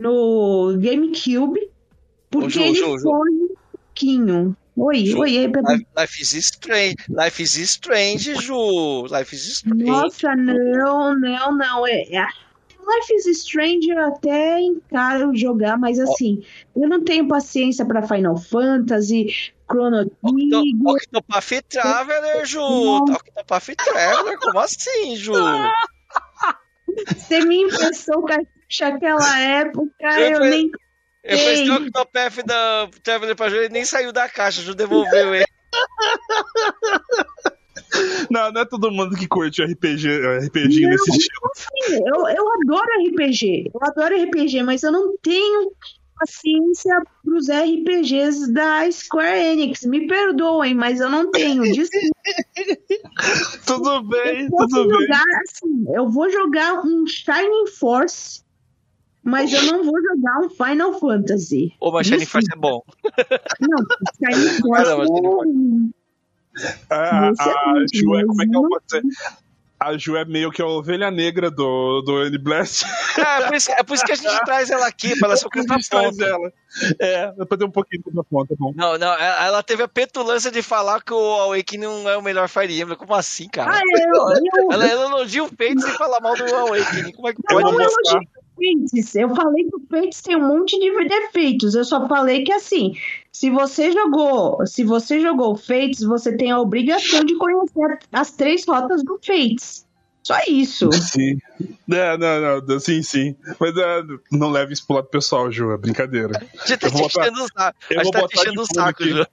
no GameCube, porque Ô, ele foi um pouquinho. Oi, Ju, oi, oi, Life, Life is Strange, Life is Strange, Ju. Life is Strange. Nossa, não, não, não. É, é Life is Strange eu até encaro jogar, mas assim, eu não tenho paciência para Final Fantasy, Chrono Trigger. Octopath Traveler, Ju! Octopath Traveler, como assim, Ju? <laughs> Você me emprestou cartucho naquela época, eu, eu nem. Eu fiz o Octopath da Traveler pra Ju e nem saiu da caixa, Ju devolveu ele. <laughs> Não, não é todo mundo que curte RPG, RPG não, nesse estilo. Assim, eu, eu adoro RPG. Eu adoro RPG, mas eu não tenho paciência pros RPGs da Square Enix. Me perdoem, mas eu não tenho. <laughs> tudo bem, tudo jogar, bem. Assim, eu vou jogar um Shining Force, mas eu não vou jogar um Final Fantasy. Ou mas Shining Force é bom. Não, Shining <laughs> Force é... A, a, a Ju é, como é que eu vou dizer? A Ju é meio que a ovelha negra do, do N-Blast. É, <laughs> é, por isso, é por isso que a gente traz ela aqui, pra ela ser o contraponto. Ela. É, pra ter um pouquinho de contraponto, é bom. Não, não, ela teve a petulância de falar que o Awakening não é o melhor Fire Emblem. Como assim, cara? Ah, eu, eu... Ela, ela elogia o Fates e fala mal do Awakening. Como é que pode? Não, eu, Fates. Eu falei que o Fates tem um monte de defeitos. Eu só falei que assim, se você jogou, se você jogou Fates, você tem a obrigação de conhecer as três rotas do Fates. Só isso. Sim. É, não, não, sim, sim. Mas é, não leve isso pro lado pessoal, Ju, é brincadeira. A gente tá te enchendo o saco. A gente tá te enchendo o saco, Ju.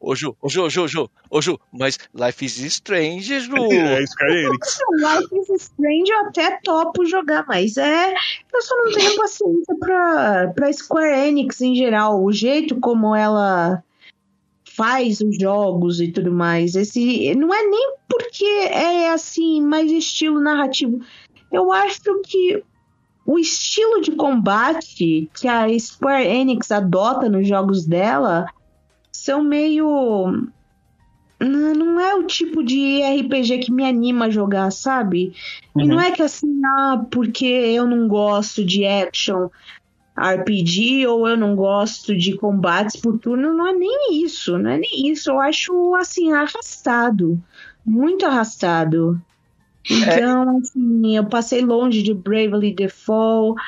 Ô Ju, ô Ju, Ju, Ju, ô Ju, mas Life is Strange, Ju. <laughs> É Square Enix. Life is Strange eu até topo jogar, mas é. Eu só não tenho paciência pra, pra Square Enix em geral. O jeito como ela faz os jogos e tudo mais. Esse não é nem porque é assim, mais estilo narrativo. Eu acho que o estilo de combate que a Square Enix adota nos jogos dela são meio. Não é o tipo de RPG que me anima a jogar, sabe? Uhum. E não uhum. é que assim, ah, porque eu não gosto de action RPG ou eu não gosto de combates por turno, não é nem isso, não é nem isso. Eu acho assim, arrastado. Muito arrastado. Então, é. assim, eu passei longe de Bravely Default,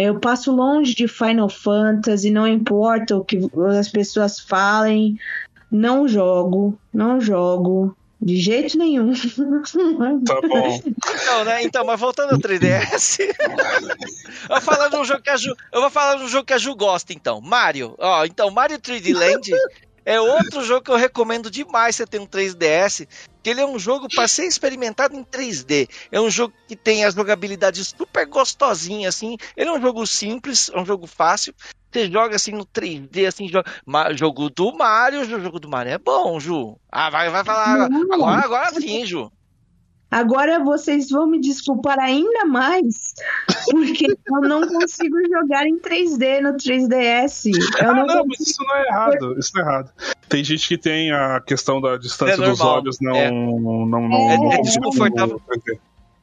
eu passo longe de Final Fantasy, não importa o que as pessoas falem, não jogo, não jogo. De jeito nenhum. Tá bom. Então, né? Então, mas voltando ao 3DS. eu, vou falar de um jogo que a Ju, eu vou falar de um jogo que a Ju gosta, então. Mario. Ó, então, Mario 3D Land é outro jogo que eu recomendo demais você ter um 3DS, que ele é um jogo para ser experimentado em 3D. É um jogo que tem a jogabilidade super gostosinha, assim. Ele é um jogo simples, é um jogo fácil. Você joga assim no 3D, assim, joga... jogo do Mario, o jogo do Mario é bom, Ju. Ah, vai, vai falar. Agora, agora sim, Ju. Agora vocês vão me desculpar ainda mais, porque <laughs> eu não consigo jogar em 3D no 3DS. Eu ah, não, não mas isso não é errado. Isso não é errado. Tem gente que tem a questão da distância é dos olhos não. É. Não, não, não, é, é desconfortável.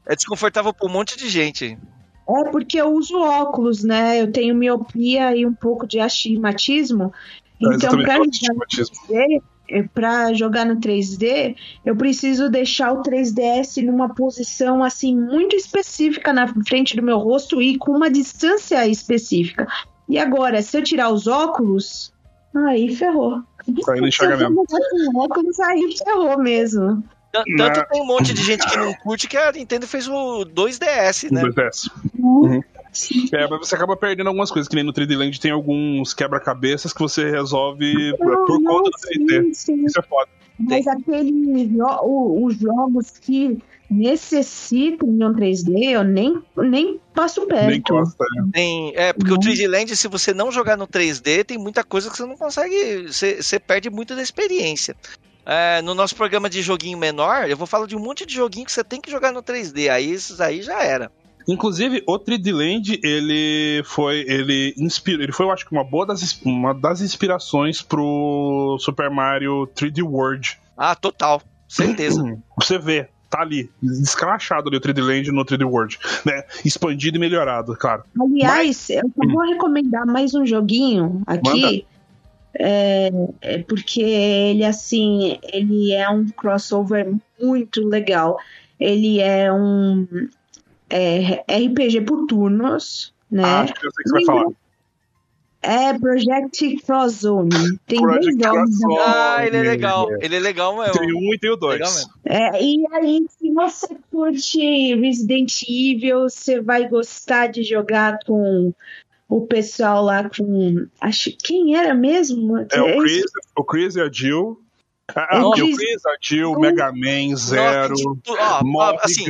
É desconfortável pra um monte de gente. É porque eu uso óculos, né? Eu tenho miopia e um pouco de astigmatismo. Então, pra é, para jogar no 3D, eu preciso deixar o 3DS numa posição assim muito específica na frente do meu rosto e com uma distância específica. E agora, se eu tirar os óculos, aí ferrou. Aí não enxerga mesmo. Com óculos, aí ferrou mesmo. Tanto tem um monte de gente que não curte que a Nintendo fez o 2DS, né? 2DS. Uhum. É, mas você acaba perdendo algumas coisas, que nem no 3D Land tem alguns quebra-cabeças que você resolve não, por conta do 3D. Sim. Isso é foda. Mas aqueles os jogos que necessitam de um 3D, eu nem, nem passo perto. Nem gosta, é. Tem, é, porque uhum. o 3D Land, se você não jogar no 3D, tem muita coisa que você não consegue. Você, você perde muito da experiência. É, no nosso programa de joguinho menor, eu vou falar de um monte de joguinho que você tem que jogar no 3D. Aí esses aí já era. Inclusive, o 3D Land, ele foi, ele inspirou, ele foi, eu acho que uma boa das, uma das inspirações pro Super Mario 3D World. Ah, total. Certeza. <clears throat> Você vê, tá ali, descrachado ali o 3D Land no 3D World, né? Expandido e melhorado, claro. Aliás, Mas... eu vou recomendar mais um joguinho aqui. É, é, porque ele assim ele é um crossover muito legal ele é um é, RPG por turnos, né? Ah, acho que eu sei que você vai falar. É Project Cross Zone. Tem Project dois jogos. Né? Ah, ele é legal. Ele é legal mesmo. Tem um e tem o dois. É, e aí, se você curte Resident Evil, você vai gostar de jogar com o pessoal lá com. Acho quem era mesmo? É o Chris, o Chris e a Jill. Ah, o Jill, Mega Man, Zero, oh, Morrigan, assim,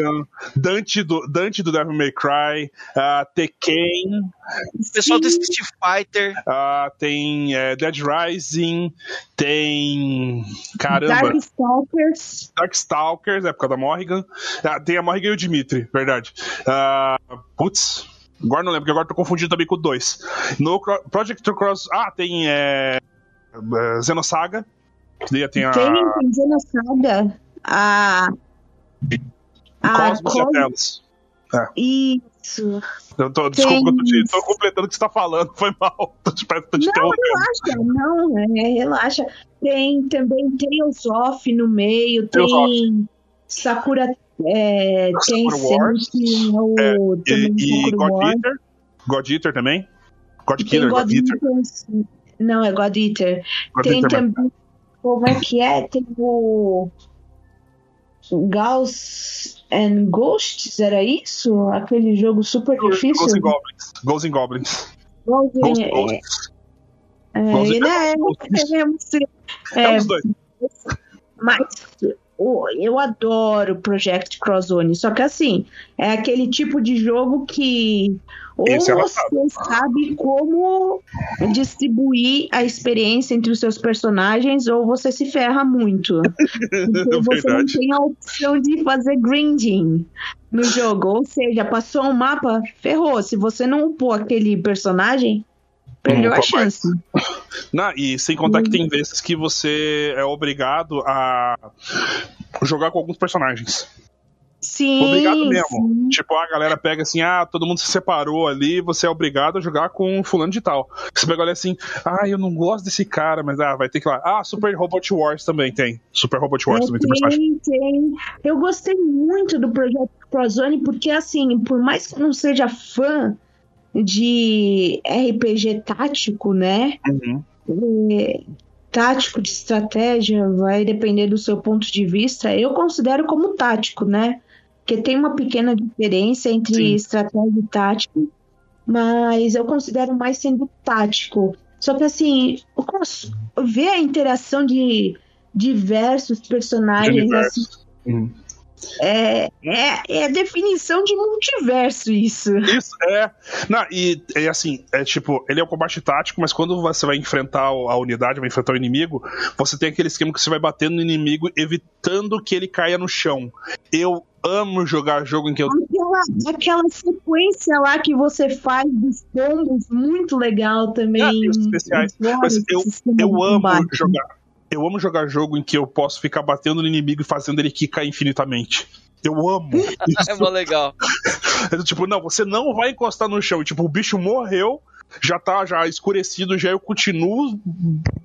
Dante, do, Dante do Devil May Cry, uh, Tekken. O pessoal do Street Fighter. Uh, tem uh, Dead Rising, tem. Caramba. Darkstalkers. Darkstalkers, época da Morrigan. Uh, tem a Morrigan e o Dimitri, verdade. Uh, putz. Agora não lembro, porque agora tô confundindo também com o 2. No Project Cross. Ah, tem. É, Xenosaga. Tem, tem a. Tem, tem Xenosaga. A. A Cosmos Cos... e Atelas. É. Isso. Eu tô, desculpa, eu tô, te, tô, completando o que você tá falando, foi mal. <laughs> Tô te, tô te não, relaxa, não, é, relaxa. Tem também Tales of no meio, Tales tem of. Sakura é, tem sempre o, é, e, e God Eater. God Eater também? God Killer, God, God Eater. Eater. Não, é God Eater. God tem Eater também. Como é que é? Tem o. Gauss and Ghosts, era isso? Aquele jogo super difícil? Ghosts and Goblins. Ghosts and Goblins. Ghosts and Goblins. É, é, é, é, é, é, os dois. Eu adoro Project Cross Zone, só que assim, é aquele tipo de jogo que ou é você sabe como distribuir a experiência entre os seus personagens, ou você se ferra muito. <laughs> Porque você não tem a opção de fazer grinding no jogo. Ou seja, passou um mapa, ferrou. Se você não upou aquele personagem, perdeu a chance. <laughs> Não, e sem contar que tem vezes que você é obrigado a jogar com alguns personagens. Sim. Obrigado mesmo. Sim. Tipo, a galera pega assim, ah, todo mundo se separou ali, você é obrigado a jogar com fulano de tal. Você pega ali assim, ah, eu não gosto desse cara, mas ah, vai ter que ir lá. Ah, Super Robot Wars também tem. Super Robot Wars é, também tem, tem personagem. Tem. Eu gostei muito do projeto Prozone, porque assim, por mais que eu não seja fã de RPG tático, né? Uhum. É, tático de estratégia vai depender do seu ponto de vista. Eu considero como tático, né? Porque tem uma pequena diferença entre Sim. estratégia e tático, mas eu considero mais sendo tático. Só que assim, ver a interação de diversos personagens assim, hum. É, é, é a definição de multiverso isso. Isso, é. Não, e é assim, é tipo, ele é um combate tático, mas quando você vai enfrentar a unidade, vai enfrentar o inimigo, você tem aquele esquema que você vai batendo no inimigo, evitando que ele caia no chão. Eu amo jogar jogo em que eu. Aquela, aquela sequência lá que você faz dos combos, muito legal também. Ah, especiais. Mas eu, eu amo jogar eu amo jogar jogo em que eu posso ficar batendo no inimigo e fazendo ele quicar infinitamente. Eu amo. <laughs> Isso. é mó legal. <laughs> tipo, não, você não vai encostar no chão. Tipo, o bicho morreu, já tá já escurecido, já eu continuo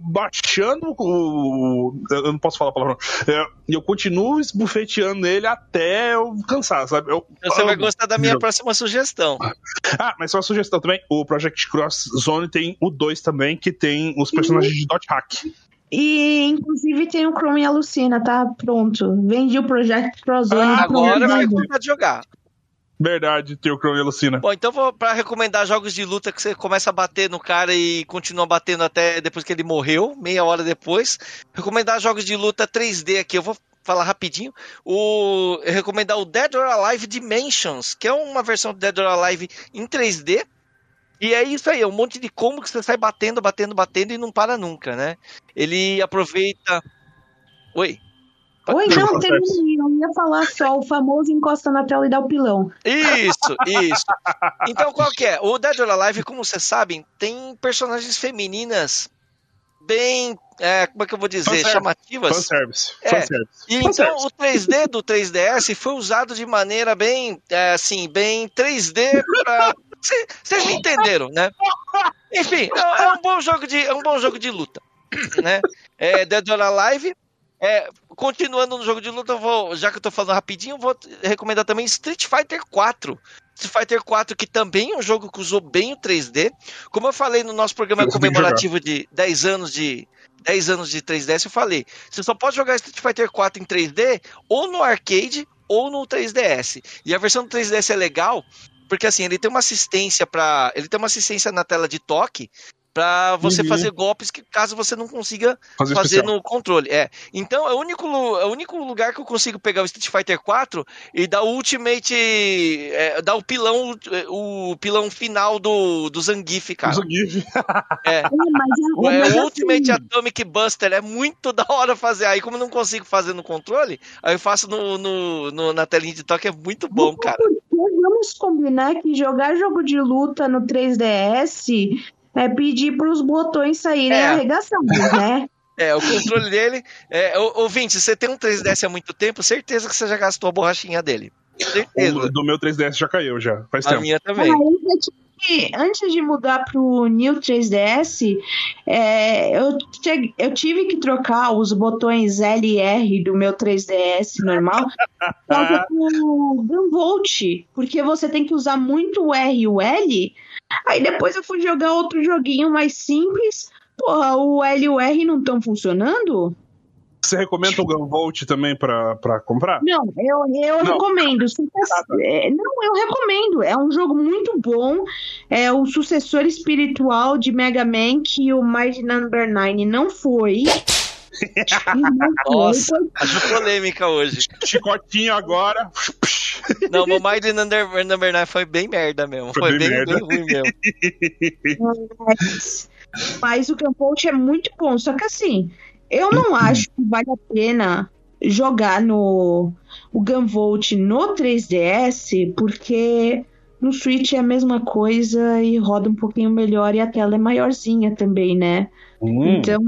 baixando o. Eu não posso falar a palavra. É, eu continuo esbufeteando ele até eu cansar, sabe? Eu, Você vai gostar da minha próxima sugestão. <laughs> Ah, mas só uma sugestão também. O Project Cross Zone tem o 2 também, que tem os personagens de Dot Hack. E inclusive tem o Chrome e a Lucina, tá pronto. Vendi o Project Crozone. Ah, agora vai começar a jogar. Verdade, tem o Chrome e a Lucina. Bom, então vou para recomendar jogos de luta que você começa a bater no cara e continua batendo até depois que ele morreu, meia hora depois. Recomendar jogos de luta 3D aqui, eu vou falar rapidinho. O recomendar o Dead or Alive Dimensions, que é uma versão do Dead or Alive em 3D e é isso aí, é um monte de combo que você sai batendo, batendo, batendo e não para nunca, né? Ele aproveita. Oi. Oi, não, terminei. Eu ia falar só o famoso encosta na tela e dá o pilão. Isso, <laughs> isso. Então, qual que é? O Dead or Alive, como vocês sabem, tem personagens femininas bem, é, como é que eu vou dizer, Fanservice. chamativas. Fanservice. É. Fanservice. E então o 3D do 3DS foi usado de maneira bem, é, assim, bem 3D para vocês me entenderam, né? Enfim, é, é, um bom jogo de, é um bom jogo de luta, <clears throat> né? É Dead or Alive. É, continuando no jogo de luta, vou, já que eu tô falando rapidinho, vou recomendar também Street Fighter 4. Street Fighter 4, que também é um jogo que usou bem o 3D. Como eu falei no nosso programa comemorativo de 10 anos de 10 anos de 3DS, eu falei, você só pode jogar Street Fighter 4 em 3D ou no arcade ou no 3DS. E a versão do 3DS é legal porque assim, ele tem uma assistência para, ele tem uma assistência na tela de toque para você uhum. fazer golpes que caso você não consiga fazer, fazer no controle. É. Então é o único é o único lugar que eu consigo pegar o Street Fighter 4 e dar o ultimate é, dar o pilão o pilão final do, do Zangief, cara. Zangief. <laughs> É. é, mas, é, é o Ultimate assim... Atomic Buster é muito <laughs> da hora fazer. Aí como eu não consigo fazer no controle, aí eu faço no, no, no na telinha de toque é muito bom, cara vamos combinar que jogar jogo de luta no 3DS é pedir para os botões saírem é. arregaçando, né? <laughs> É, o controle dele. É, ouvinte, você tem um 3DS há muito tempo, certeza que você já gastou a borrachinha dele. Certeza. O do meu 3DS já caiu, já. Faz a tempo. minha também. Antes de mudar pro New 3DS, é, eu, eu tive que trocar os botões L e R do meu 3DS normal para <laughs> o Gunvolt, porque você tem que usar muito o R e o L. Aí depois eu fui jogar outro joguinho mais simples. Porra, o L e o R não estão funcionando? Você recomenda o Gunvolt também para comprar? Não, eu, eu não. recomendo. <laughs> É, não, eu recomendo. É um jogo muito bom. É o sucessor espiritual de Mega Man que o Mighty Number 9 não foi. <laughs> Nossa, acho polêmica hoje. Chicotinho agora. Não, o Mighty Number, Number 9 foi bem merda mesmo. Foi, foi bem, bem, bem, ruim mesmo. Mas, mas o Gunvolt é muito bom. Só que assim, eu não acho que vale a pena jogar no o Gunvolt no 3DS, porque no Switch é a mesma coisa e roda um pouquinho melhor e a tela é maiorzinha também, né? Hum. Então,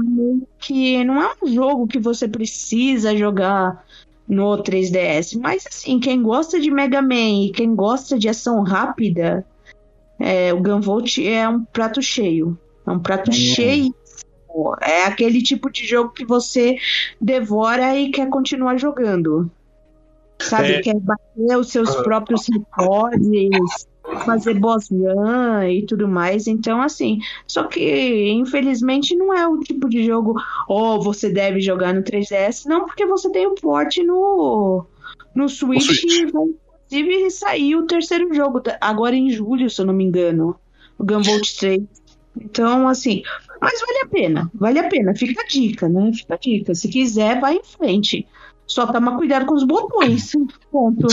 que não é um jogo que você precisa jogar no 3DS. Mas assim, quem gosta de Mega Man e quem gosta de ação rápida, é, o Gunvolt é um prato cheio. É um prato hum. cheio é aquele tipo de jogo que você devora e quer continuar jogando. Sabe? É... Quer bater os seus próprios recordes, fazer boss run e tudo mais. Então, assim. Só que, infelizmente, não é o tipo de jogo. Oh, você deve jogar no 3DS. Não, porque você tem o port no, no Switch. O Switch. Inclusive, saiu o terceiro jogo, agora em julho, se eu não me engano. O Gunvolt 3. Então, assim, Mas vale a pena, vale a pena. Fica a dica, né? Fica a dica. Se quiser, vai em frente. Só toma cuidado com os botões. Ponto.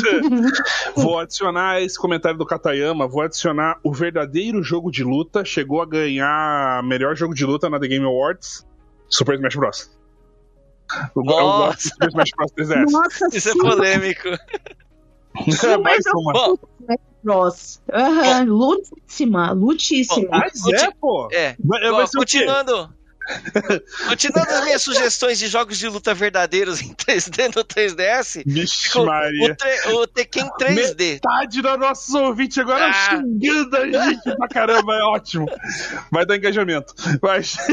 <laughs> vou adicionar esse comentário do Katayama, vou adicionar o verdadeiro jogo de luta. Chegou a ganhar melhor jogo de luta na The Game Awards. Super Smash Bros. O, Nossa. o Super Smash Bros 3DS. Nossa Isso é polêmico. Mais uma. Bom, Bros. Aham, lutíssima, lutíssima. Mas é, pô. É. Vai, Ó, vai quê? continuando. Continuando as minhas sugestões de jogos de luta verdadeiros em 3D no 3DS, Vixe, Maria. o, o Tekken 3D. Metade dos nossos ouvintes agora Ah. xingando a gente pra caramba, é ótimo. Vai dar engajamento. Mas, <laughs>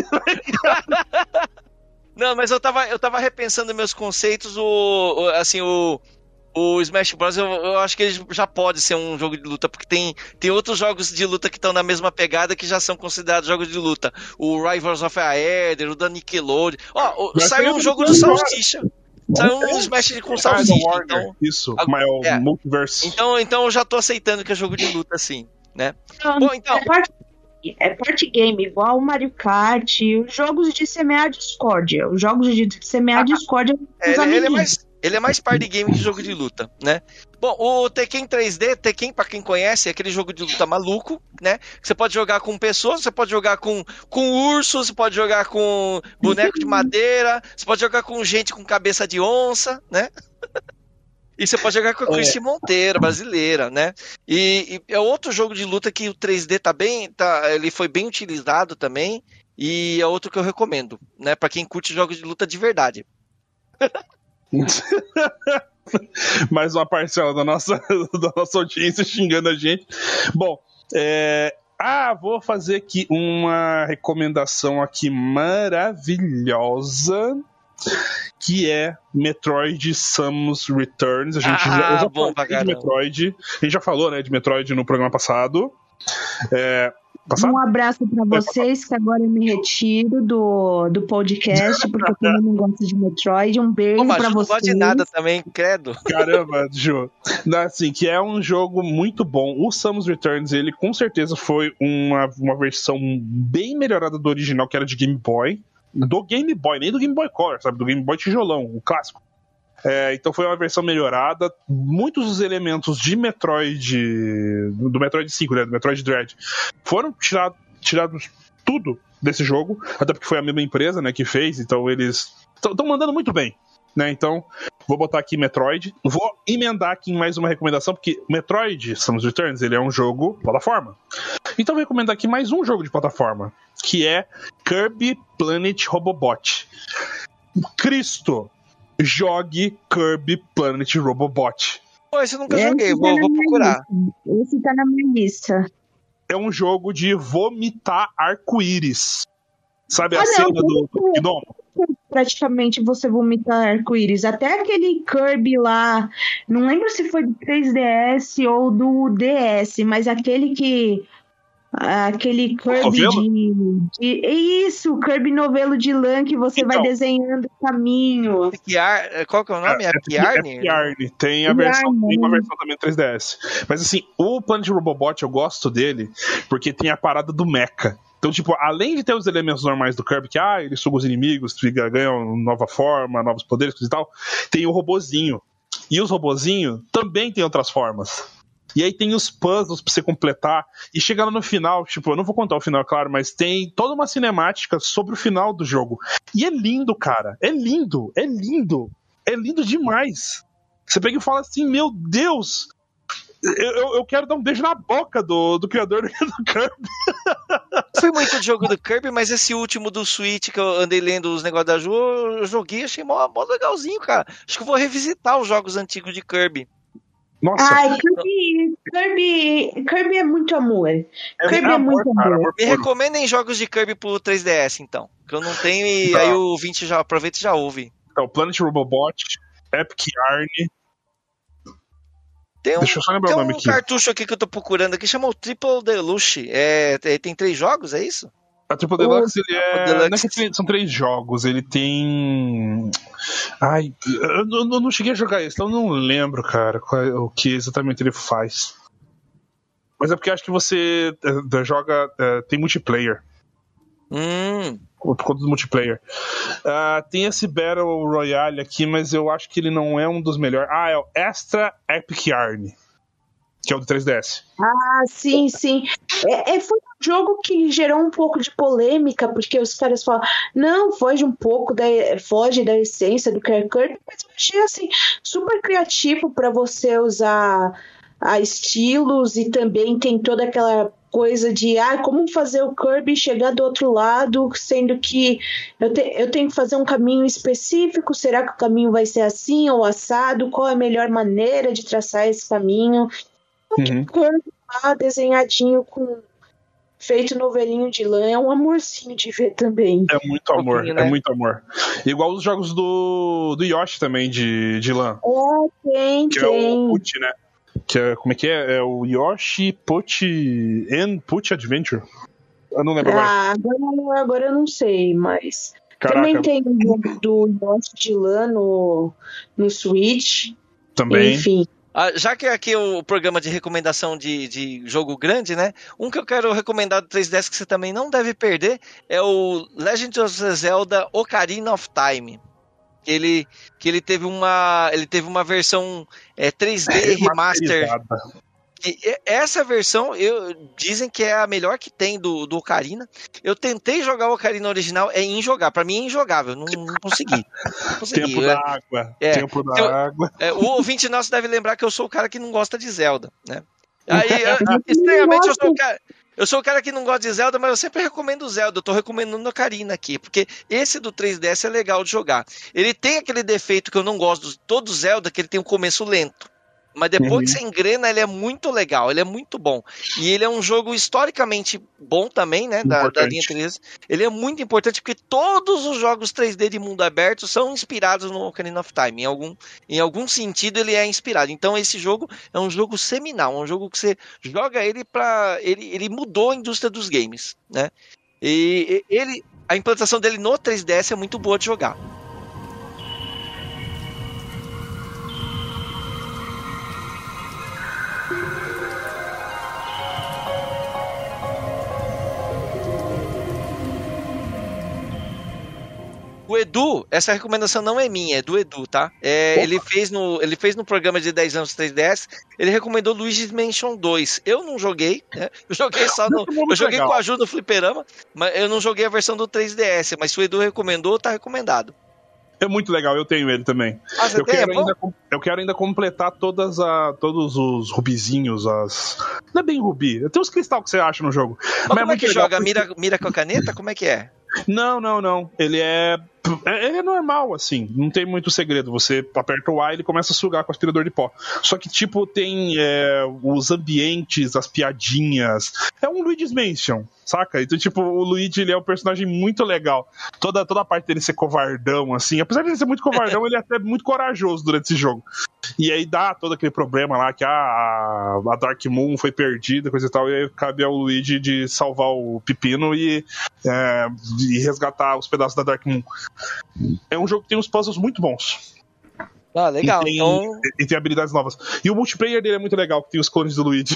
Não, mas eu tava, eu tava repensando meus conceitos, o, o- assim, o, o Smash Bros. Eu, eu acho que ele já pode ser um jogo de luta, porque tem, tem outros jogos de luta que estão na mesma pegada que já são considerados jogos de luta. O Rivals of Aether, o da Nickelodeon. Ó, o- Mas saiu um jogo agora. salsicha. Saiu um Smash com Ah, salsicha. do. Então, Isso, Ah, mas é o. Multiverse. então, então eu já tô aceitando que é jogo de luta, sim, né? Bom, então, É parte, é game, igual o Mario Kart, os jogos de semear discórdia. Os jogos de, semear discórdia com É, os ele, ele é mais, ele é mais party game que jogo de luta, né? Bom, o Tekken 3D, Tekken, pra quem conhece, é aquele jogo de luta maluco, né? Você pode jogar com pessoas, você pode jogar com, com urso, você pode jogar com boneco de madeira, você pode jogar com gente com cabeça de onça, né? <laughs> E você pode jogar com a Christy Monteiro, brasileira, né? E, e é outro jogo de luta que o 3D tá bem, tá, ele foi bem utilizado também, e é outro que eu recomendo, né? Pra quem curte jogos de luta de verdade. <laughs> <laughs> Mais uma parcela da nossa, <laughs> da nossa audiência xingando a gente. Bom, é, ah, vou fazer aqui uma recomendação aqui maravilhosa. Que é Metroid Samus Returns. A gente Ah, já, eu já bom pra falei de. Metroid. A gente já falou, né, de Metroid no programa passado. É, passado? Um abraço pra vocês, que agora eu me retiro do, do podcast, <laughs> porque eu não gosto de Metroid. Um beijo não vocês. gosto de nada também, credo. Caramba, Ju. Assim, que é um jogo muito bom. O Samus Returns, ele com certeza foi uma, uma versão bem melhorada do original, que era de Game Boy. Do Game Boy, nem do Game Boy Color, sabe? Do Game Boy tijolão, o clássico. É, então foi uma versão melhorada. Muitos dos elementos de Metroid. Do Metroid 5, né? Do Metroid Dread, foram tirado, tirados tudo desse jogo. Até porque foi a mesma empresa né, que fez, então eles estão mandando muito bem. Né? Então, vou botar aqui Metroid. Vou emendar aqui em mais uma recomendação, porque Metroid Samus Returns ele é um jogo plataforma. Então, vou recomendar aqui mais um jogo de plataforma, que é Kirby Planet Robobot. Cristo, jogue Kirby Planet Robobot. Pô, esse eu nunca Esse joguei, tá vou, vou minha procurar. lista. Esse tá na minha lista. É um jogo de vomitar arco-íris. Sabe a Ah, não, cena do Gnomo? Praticamente você vomitar arco-íris. Até aquele Kirby lá, não lembro se foi do 3DS ou do DS, mas aquele que. Aquele Kirby de, de. é Isso, o Kirby novelo de lã que você vai Então. desenhando o caminho. Piar, qual que é o nome? É, É Piarne? Piarne. Tem a versão, tem uma né? versão também do 3DS. Mas assim, o Planet Robobot eu gosto dele porque tem a parada do mecha. Então, tipo, além de ter os elementos normais do Kirby, que ah, ele suga os inimigos, fica, ganham nova forma, novos poderes e tal, tem o robozinho. E os robozinhos também tem outras formas. E aí tem os puzzles pra você completar. E chegando no final, tipo, eu não vou contar o final, claro, mas tem toda uma cinemática sobre o final do jogo. E é lindo, cara. É lindo, é lindo. É lindo demais. Você pega e fala assim, meu Deus! Eu, eu, quero dar um beijo na boca do, do criador <laughs> do Kirby. Fui muito jogo do Kirby, mas esse último do Switch que eu andei lendo os negócios da Ju, eu joguei, achei mó, mó legalzinho, cara. Acho que eu vou revisitar os jogos antigos de Kirby. Nossa, Ai, Kirby, Kirby, Kirby é muito amor. Kirby é muito cara, amor. amor Me recomendem jogos de Kirby pro 3DS, então. Que eu não tenho e Tá. aí o ouvinte já aproveita e já ouve. Então, Planet Robobot, Epic Yarn. Tem um, Deixa eu só lembrar tem o um nome aqui. cartucho aqui que eu tô procurando aqui, chama o Triple Deluxe. É, tem tem três jogos, é isso? A Triple Deluxe, ele é. Deluxe. não é são três jogos. Ele tem. Ai, eu, não- eu não cheguei a jogar esse, então eu não lembro, cara, qual é- o que exatamente ele faz. Mas é porque acho que você é, joga. é, tem multiplayer. Hum. Por conta do multiplayer. Uh, tem esse Battle Royale aqui, mas eu acho que ele não é um dos melhores. Ah, é o Extra Epic Yarn que é o do 3DS. Ah, sim, sim. É, é, foi um jogo que gerou um pouco de polêmica, porque os caras falam, não, foge um pouco da, foge da essência do Kirby, mas eu achei assim, super criativo para você usar a estilos e também tem toda aquela coisa de ah, como fazer o Kirby chegar do outro lado, sendo que eu, te, eu tenho que fazer um caminho específico, será que o caminho vai ser assim ou assado? Qual é a melhor maneira de traçar esse caminho? Uhum. Kirby lá desenhadinho com feito novelinho de lã é um amorzinho de ver também. É muito amor, um é né? muito amor. Igual os jogos do, do Yoshi também, de, de lã. É, tem, que tem. É o Put, né? Que é, como é que é? É o Yoshi Put and Put Adventure. Eu não lembro ah, agora. Agora eu não sei, mas. Caraca. Também tem o jogo do Yoshi de lã no, no Switch. Também. Enfim. Ah, já que aqui é o programa de recomendação de, de jogo grande, né? Um que eu quero recomendar do 3DS que você também não deve perder é o Legend of Zelda Ocarina of Time. Ele, que ele teve uma ele teve uma versão é, 3D remaster e essa versão, eu, dizem que é a melhor que tem do, do Ocarina. Eu tentei jogar o Ocarina original, é injogável. Pra mim é injogável, não, não consegui. Não consegui. Tempo é, da água. É, tempo da eu, água. É, o ouvinte nosso deve lembrar que eu sou o cara que não gosta de Zelda, né? <laughs> Aí, estranhamente, eu sou o cara. Eu sou o cara que não gosta de Zelda, mas eu sempre recomendo o Zelda. Eu tô recomendando o Ocarina aqui, porque esse do 3DS é legal de jogar. Ele tem aquele defeito que eu não gosto de todo Zelda, que ele tem um começo lento. Mas depois uhum. que você engrena, ele é muito legal, ele é muito bom. E ele é um jogo historicamente bom também, né? Da, da linha 3D. Ele é muito importante porque todos os jogos 3D de mundo aberto são inspirados no Ocarina of Time. Em algum, em algum sentido, ele é inspirado. Então, esse jogo é um jogo seminal, um jogo que você joga ele para ele, ele mudou a indústria dos games, né? E ele, a implantação dele no 3DS é muito boa de jogar. O Edu, essa recomendação não é minha, é do Edu, tá? É, ele, fez no, ele fez no programa de 10 anos 3DS, ele recomendou Luigi's Mansion 2. Eu não joguei, né? Eu joguei só no. Eu joguei legal. com a ajuda do Fliperama, mas eu não joguei a versão do 3DS. Mas se o Edu recomendou, tá recomendado. É muito legal, eu tenho ele também. Ah, eu, tem? quero é ainda, eu quero ainda completar todas a, todos os rubizinhos, as. Não é bem rubi, tem os cristal que você acha no jogo. Mas, Mas é como é que joga? Mira, mira com a caneta? Como é que é? Não, não, não. Ele é é, é, normal, assim, não tem muito segredo. Você aperta o A e ele começa a sugar com o aspirador de pó. Só que, tipo, tem é, os ambientes, as piadinhas. É um Luigi's Mansion, saca? Então, tipo, o Luigi ele é um personagem muito legal. Toda, toda a parte dele ser covardão, assim. Apesar de ele ser muito covardão, <laughs> ele é até muito corajoso durante esse jogo. E aí dá todo aquele problema lá que ah, a Dark Moon foi perdida, coisa e tal, e aí cabe ao Luigi de salvar o Pepino e, é, e resgatar os pedaços da Dark Moon. É um jogo que tem uns puzzles muito bons. Ah, legal. E tem, então... e tem habilidades novas. E o multiplayer dele é muito legal, que tem os clones do Luigi.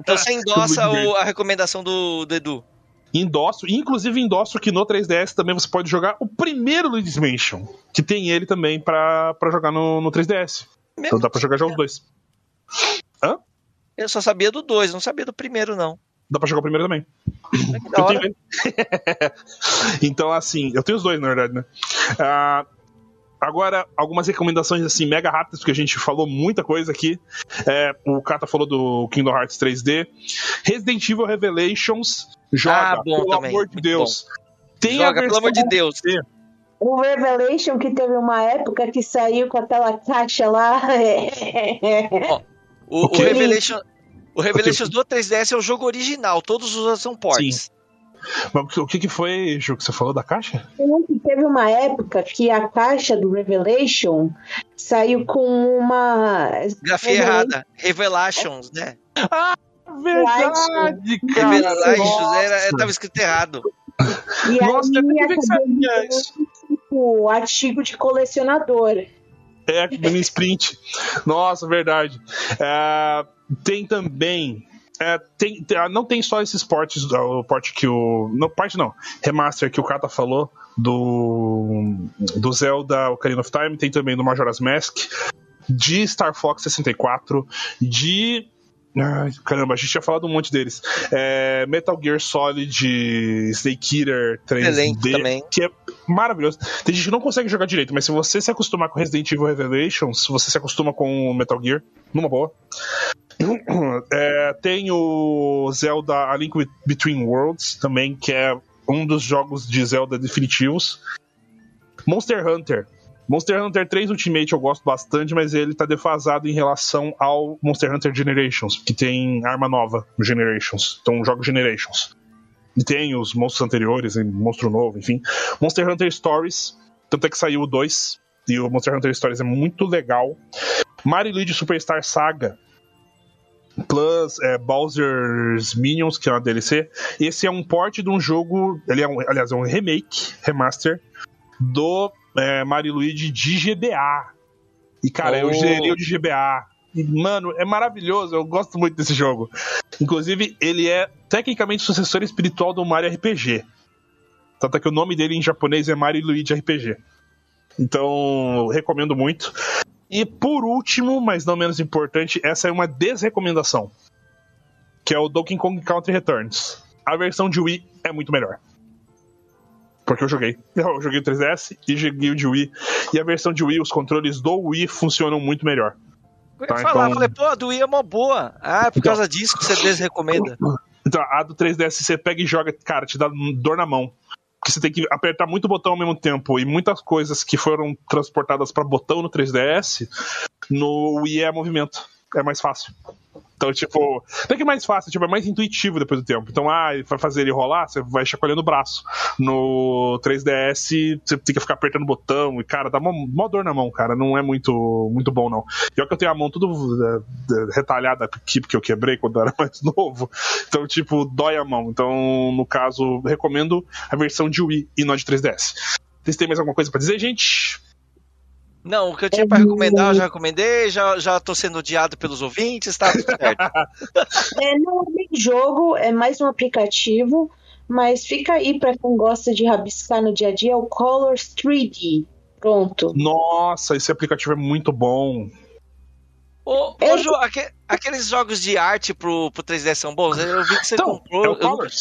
Então você <laughs> endossa o, a recomendação do, do Edu. Endosso, inclusive endosso que no 3DS também você pode jogar o primeiro Luigi's Mansion, que tem ele também pra, pra jogar no, no 3DS. Meu então dá pra jogar já os dois. Hã? Eu só sabia do 2, não sabia do primeiro, não. Dá pra jogar o primeiro também. <laughs> então, assim, eu tenho os dois, na verdade, né? Uh, agora, algumas recomendações, assim, mega rápidas, porque a gente falou muita coisa aqui. É, o Kata falou do Kingdom Hearts 3D. Resident Evil Revelations. Joga, ah, pelo também. amor de Deus. Tem Joga, pelo amor de Deus. O Revelation que teve uma época que saiu com aquela caixa lá. <laughs> o, o, o Revelation, o Revelations do 3DS é o jogo original, todos os outros são ports. Sim. Mas o que, que foi, Ju, que você falou da caixa? Teve uma época que a caixa do Revelation saiu com uma. Grafia errada. Revelations, né? Ah, verdade, cara. Revelations, era, tava escrito errado. E Nossa, aí, que sabia isso. Tipo, artigo de colecionador. É, mini sprint. Nossa, verdade. É, tem também É, tem, ah, não tem só esses portes, ah, o porte que o. Não, parte não. Remaster que o Kata falou do. Do Zelda Ocarina of Time, tem também do Majora's Mask, de Star Fox 64, de. Ai, caramba, a gente tinha falado um monte deles. É, Metal Gear Solid, Snake Eater 3D, Excelente também. que é maravilhoso. Tem gente que não consegue jogar direito, mas se você se acostumar com Resident Evil Revelations, você se acostuma com o Metal Gear, numa boa. É, tem o Zelda A Link Between Worlds também, que é um dos jogos de Zelda definitivos. Monster Hunter. Monster Hunter 3 Ultimate eu gosto bastante, mas ele tá defasado em relação ao Monster Hunter Generations, que tem arma nova no Generations. Então, jogo Generations. E tem os monstros anteriores, monstro novo, enfim. Monster Hunter Stories, tanto é que saiu o 2, e o Monster Hunter Stories é muito legal. Mario Luigi Superstar Saga, Plus é, Bowser's Minions, que é uma DLC. Esse é um port de um jogo, ele é um, aliás, é um remake, remaster, do é, Mario Luigi de GBA. E, cara, eu Oh. gerei o de GBA. E, mano, é maravilhoso, eu gosto muito desse jogo. Inclusive, ele é tecnicamente sucessor espiritual do Mario RPG. Tanto é que o nome dele em japonês é Mario Luigi RPG. Então, eu recomendo muito. E por último, mas não menos importante, essa é uma desrecomendação. Que é o Donkey Kong Country Returns. A versão de Wii é muito melhor. Porque eu joguei. <laughs> Eu joguei o 3DS e joguei o de Wii. E a versão de Wii, os controles do Wii funcionam muito melhor. Eu ia Tá, falar, então- falei, pô, a do Wii é mó boa. Ah, é por Então- causa disso que você desrecomenda. <laughs> Então, a do 3DS você pega e joga, cara, te dá dor na mão. Porque você tem que apertar muito botão ao mesmo tempo. E muitas coisas que foram transportadas para botão no 3DS, no Wii é movimento. É mais fácil. Então, tipo, até que é mais fácil, tipo, é mais intuitivo depois do tempo. Então, ah, pra fazer ele rolar, você vai chacoalhando o braço. No 3DS, você tem que ficar apertando o botão e, cara, dá mó, mó dor na mão, cara. Não é muito, muito bom, não. Pior que eu tenho a mão tudo é, é, retalhada aqui, porque eu quebrei quando eu era <laughs> mais novo. Então, tipo, dói a mão. Então, no caso, recomendo a versão de Wii e não de 3DS. Vocês têm mais alguma coisa pra dizer, gente? Não, o que eu tinha pra recomendar, eu já recomendei, já, já tô sendo odiado pelos ouvintes, tá tudo certo. <laughs> É, não é bem jogo, é mais um aplicativo, mas fica aí pra quem gosta de rabiscar no dia a dia, é o Colors 3D. Pronto. Nossa, esse aplicativo é muito bom. Ô, ô Ju, aque- aqueles jogos de arte pro, pro 3DS são bons? Eu vi que você Então, comprou. é o Colors.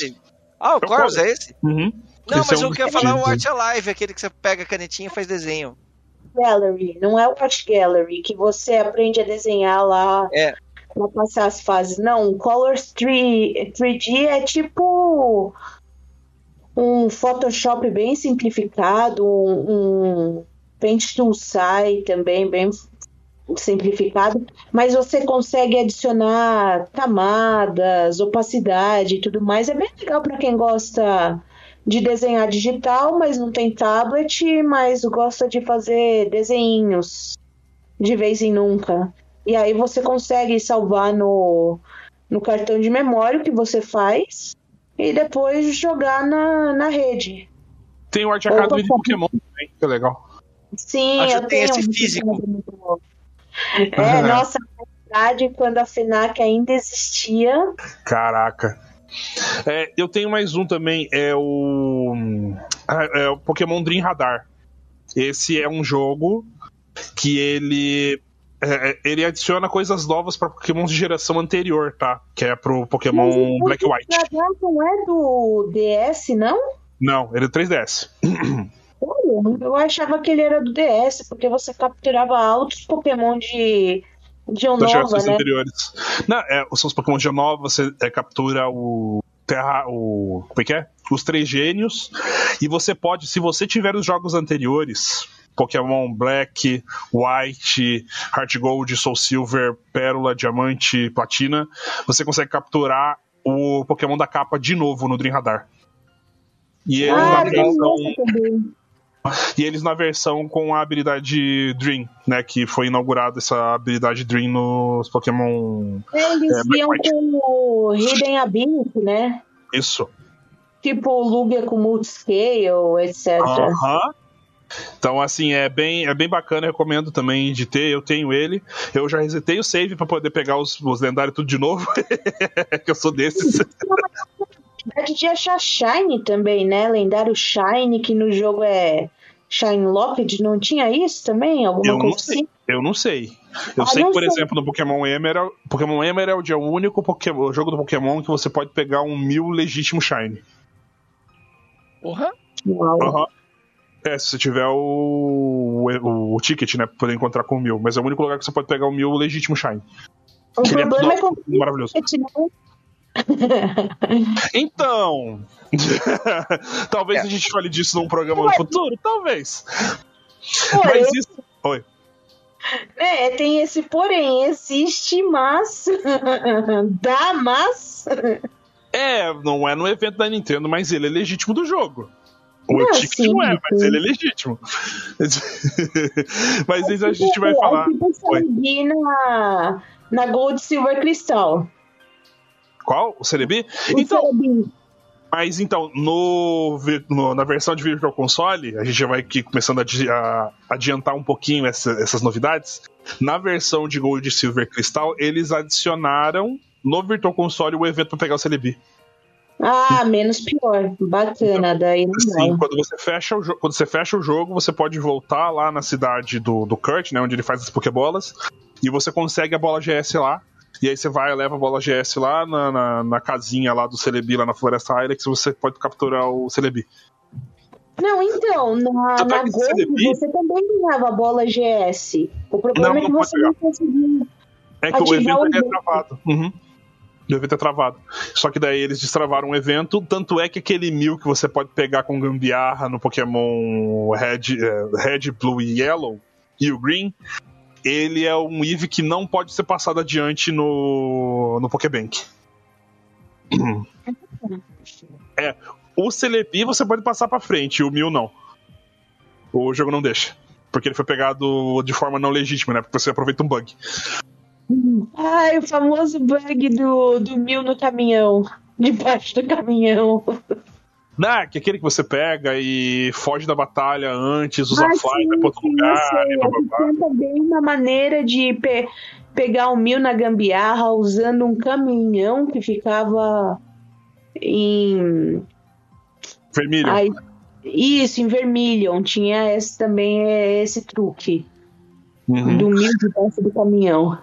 Ah, o É o Colors é Colors. esse? Uhum. Não, Esse mas é um eu queria falar o. Art Alive, aquele que você pega a canetinha e faz desenho. Gallery, não é o Art Gallery, que você aprende a desenhar lá É. pra passar as fases. Não, o Colors 3, 3D é tipo um Photoshop bem simplificado, um, um Paint Tool Sai também bem simplificado, mas você consegue adicionar camadas, opacidade e tudo mais. É bem legal para quem gosta de desenhar digital, mas não tem tablet, mas gosta de fazer desenhinhos de vez em nunca. E aí você consegue salvar no, no cartão de memória o que você faz e depois jogar na, na rede. Tem o Art Opa, Academy de. Pokémon também, que é legal. Sim, Acho eu que tem tenho esse físico. É, Uhum. <laughs> nossa, na verdade, quando a FENAC ainda existia, Caraca. É, eu tenho mais um também, é o, ah, é o Pokémon Dream Radar. Esse é um jogo que ele é, ele adiciona coisas novas para Pokémon de geração anterior, tá? Que é pro Pokémon Black e White. Não é do DS, não? Não, ele é 3DS. Olha, Eu achava que ele era do DS, porque você capturava altos Pokémon de, de Das gerações né? anteriores. Não, é, são os Pokémon de Nova, você é, captura o Terra, o como é que é? Os três gênios e você pode, se você tiver os jogos anteriores, Pokémon Black, White, Heart Gold, Soul Silver, Pérola, Diamante, Platina, você consegue capturar o Pokémon da capa de novo no Dream Radar. E eles, Ah, na e eles na versão com a habilidade Dream, né? Que foi inaugurada essa habilidade Dream nos Pokémon. Eles É, iam com o Hidden Ability, né? Isso. Tipo o Lugia com Multiscale, etc. Aham. Então, assim, é bem, é bem bacana, recomendo também de ter. Eu tenho ele. Eu já resetei o save para poder pegar os, os lendários tudo de novo. <laughs> que eu sou desses. <laughs> de achar Shine também, né? Lendário Shine, que no jogo é Shine Locked, não tinha isso também? Alguma eu coisa sei. assim? Eu não sei. Eu Ah, sei que, por sei. exemplo, no Pokémon Emerald, Pokémon Emerald é o único Pokémon, jogo do Pokémon que você pode pegar um mil legítimo Shine. Porra. Uau. Aham. É, se você tiver o, o, o ticket, né, pra poder encontrar com o mil. Mas é o único lugar que você pode pegar o mil legítimo Shine. O ele é problema é nossa, com maravilhoso. Então, <laughs> talvez É. a gente fale disso num programa no futuro, talvez. Porém, Mas isso, oi. é, tem esse porém, existe, mas <laughs> dá, mas É, não é no evento da Nintendo, mas ele é legítimo do jogo. O Não, ticket sim, não é, mas ele é legítimo. <laughs> mas isso a gente vai falar. É tipo Oi. Celebi na, na Gold Silver Crystal. Qual? O Celebi? O Então. Mas então, no, no- na versão de Virtual Console, a gente já vai aqui começando a, a adiantar um pouquinho essa- essas novidades. Na versão de Gold e Silver Crystal, eles adicionaram no Virtual Console o evento para pegar o Celebi. Ah, menos pior. Bacana, daí não Assim, vai. quando você fecha o jogo, quando você fecha o jogo, você pode voltar lá na cidade do, do Kurt, né, onde ele faz as Pokébolas, e você consegue a bola GS lá. E aí você vai, leva a bola GS lá na, na, na casinha lá do Celebi, lá na Floresta Ilex, você pode capturar o Celebi. Não, então, na, Tanto é na Gold Celebi- você também ganhava a bola GS. O problema Não, é que você não conseguia. É que o evento o é evento. travado. Uhum. O evento é travado. Só que daí eles destravaram o evento, tanto é que aquele mil que você pode pegar com gambiarra no Pokémon Red, eh, Red Blue e Yellow e o Green, ele é um Eevee que não pode ser passado adiante no, no Pokébank. <clears throat> É, o Celebi você pode passar pra frente, o Mil não. O jogo não deixa. Porque ele foi pegado de forma não legítima, né? Porque você aproveita um bug. Ai, o famoso bug do, do mil no caminhão. <laughs> Debaixo do caminhão. Né, que é aquele que você pega e foge da batalha antes, usa Ah, fly, sim, vai pra outro sim, lugar, e blá, blá, uma maneira de pe- pegar o mil na gambiarra usando um caminhão que ficava em. Vermelho. Ai, isso, em Vermilion. Tinha esse também, é, esse truque. Uhum. Do mil debaixo do caminhão.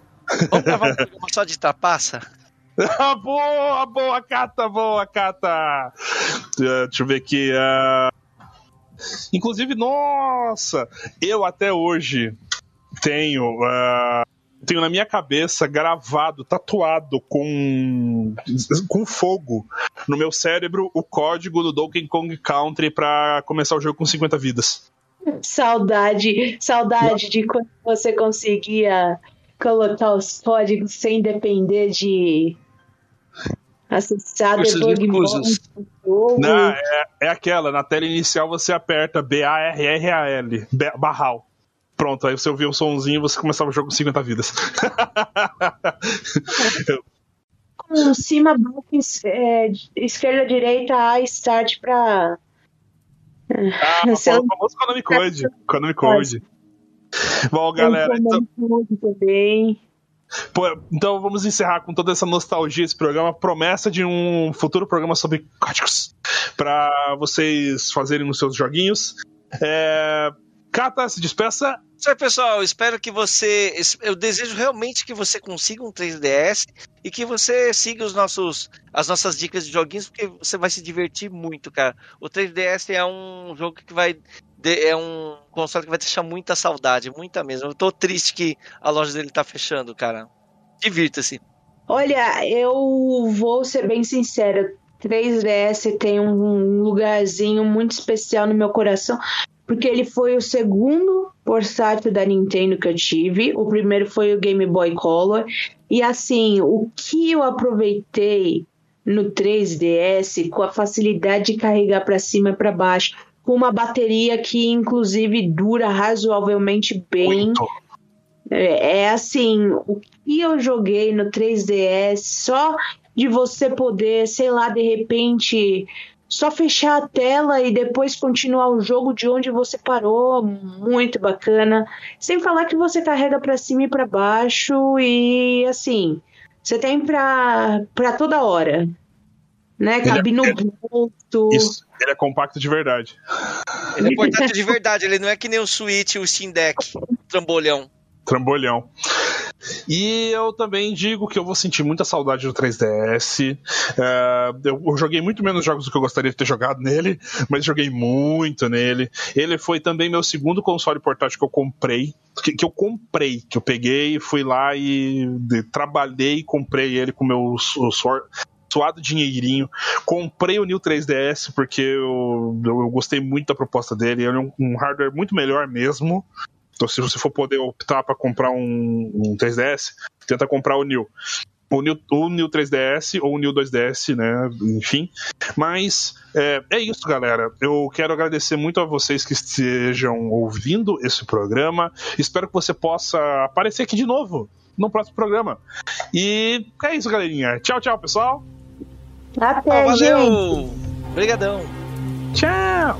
Vamos gravar um programa só de trapaça? <laughs> Ah, boa, boa, Cata, boa, Cata! Eh, deixa eu ver aqui. ah, Inclusive, nossa, eu até hoje tenho. ah, Tenho na minha cabeça gravado, tatuado com, com fogo no meu cérebro o código do Donkey Kong Country pra começar o jogo com 50 vidas. Saudade, saudade de quando você conseguia colocar os códigos sem depender de acessar do jogo. Não, é, é aquela, na tela inicial você aperta B-A-R-R-A-L, barral. Pronto, aí você ouvia o somzinho e você começava o jogo com 50 vidas. <laughs> Com cima, baixo, é, esquerda, direita, A, start pra. ah, <laughs> o famoso Konami Code. <laughs> Konami Code. <laughs> Bom, galera, então, Muito também. pô, então vamos encerrar com toda essa nostalgia esse programa. Promessa de um futuro programa sobre códigos. Pra vocês fazerem nos seus joguinhos. É... Cata, se despeça. Aí, pessoal. Espero que você. Eu desejo realmente que você consiga um 3DS e que você siga os nossos, as nossas dicas de joguinhos, porque você vai se divertir muito, cara. O 3DS é um jogo que vai. É um console que vai deixar muita saudade, muita mesmo. Eu tô triste que a loja dele tá fechando, cara. Divirta-se. Olha, eu vou ser bem sincera. 3DS tem um lugarzinho muito especial no meu coração, porque ele foi o segundo portátil da Nintendo que eu tive. O primeiro foi o Game Boy Color. E assim, o que eu aproveitei no 3DS com a facilidade de carregar para cima e para baixo, com uma bateria que inclusive dura razoavelmente bem. Muito. É, é assim, o que eu joguei no 3DS, só de você poder, sei lá, de repente só fechar a tela e depois continuar o jogo de onde você parou, muito bacana. Sem falar que você carrega para cima e para baixo e assim, você tem para para toda hora. Né? Cabe no bolso. Isso, ele é compacto de verdade. Ele é portátil de verdade, ele não é que nem o Switch, o Steam Deck, trambolhão. Trambolhão. E eu também digo que eu vou sentir muita saudade do 3DS. Uh, eu, eu, joguei muito menos jogos do que eu gostaria de ter jogado nele, mas joguei muito nele. Ele foi também meu segundo console portátil que eu comprei. Que, que eu comprei, que eu peguei, fui lá e de, trabalhei e comprei ele com meu suor, suado dinheirinho. Comprei o New 3DS porque eu, eu, eu, gostei muito da proposta dele. Ele é um, um hardware muito melhor mesmo. Então, se você for poder optar para comprar um, um 3DS, tenta comprar o New. O New, o New 3DS ou o New 2DS, né? Enfim. Mas é, é, isso, galera. Eu quero agradecer muito a vocês que estejam ouvindo esse programa. Espero que você possa aparecer aqui de novo no próximo programa. E é isso, galerinha. Tchau, tchau, pessoal. Até, ah, valeu. gente. Obrigadão. Tchau.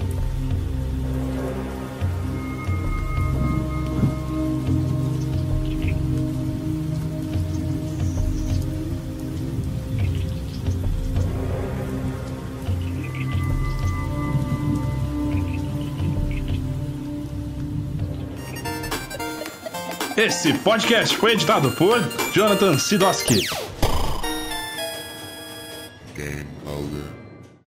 Esse podcast foi editado por Jonathan Sidoski.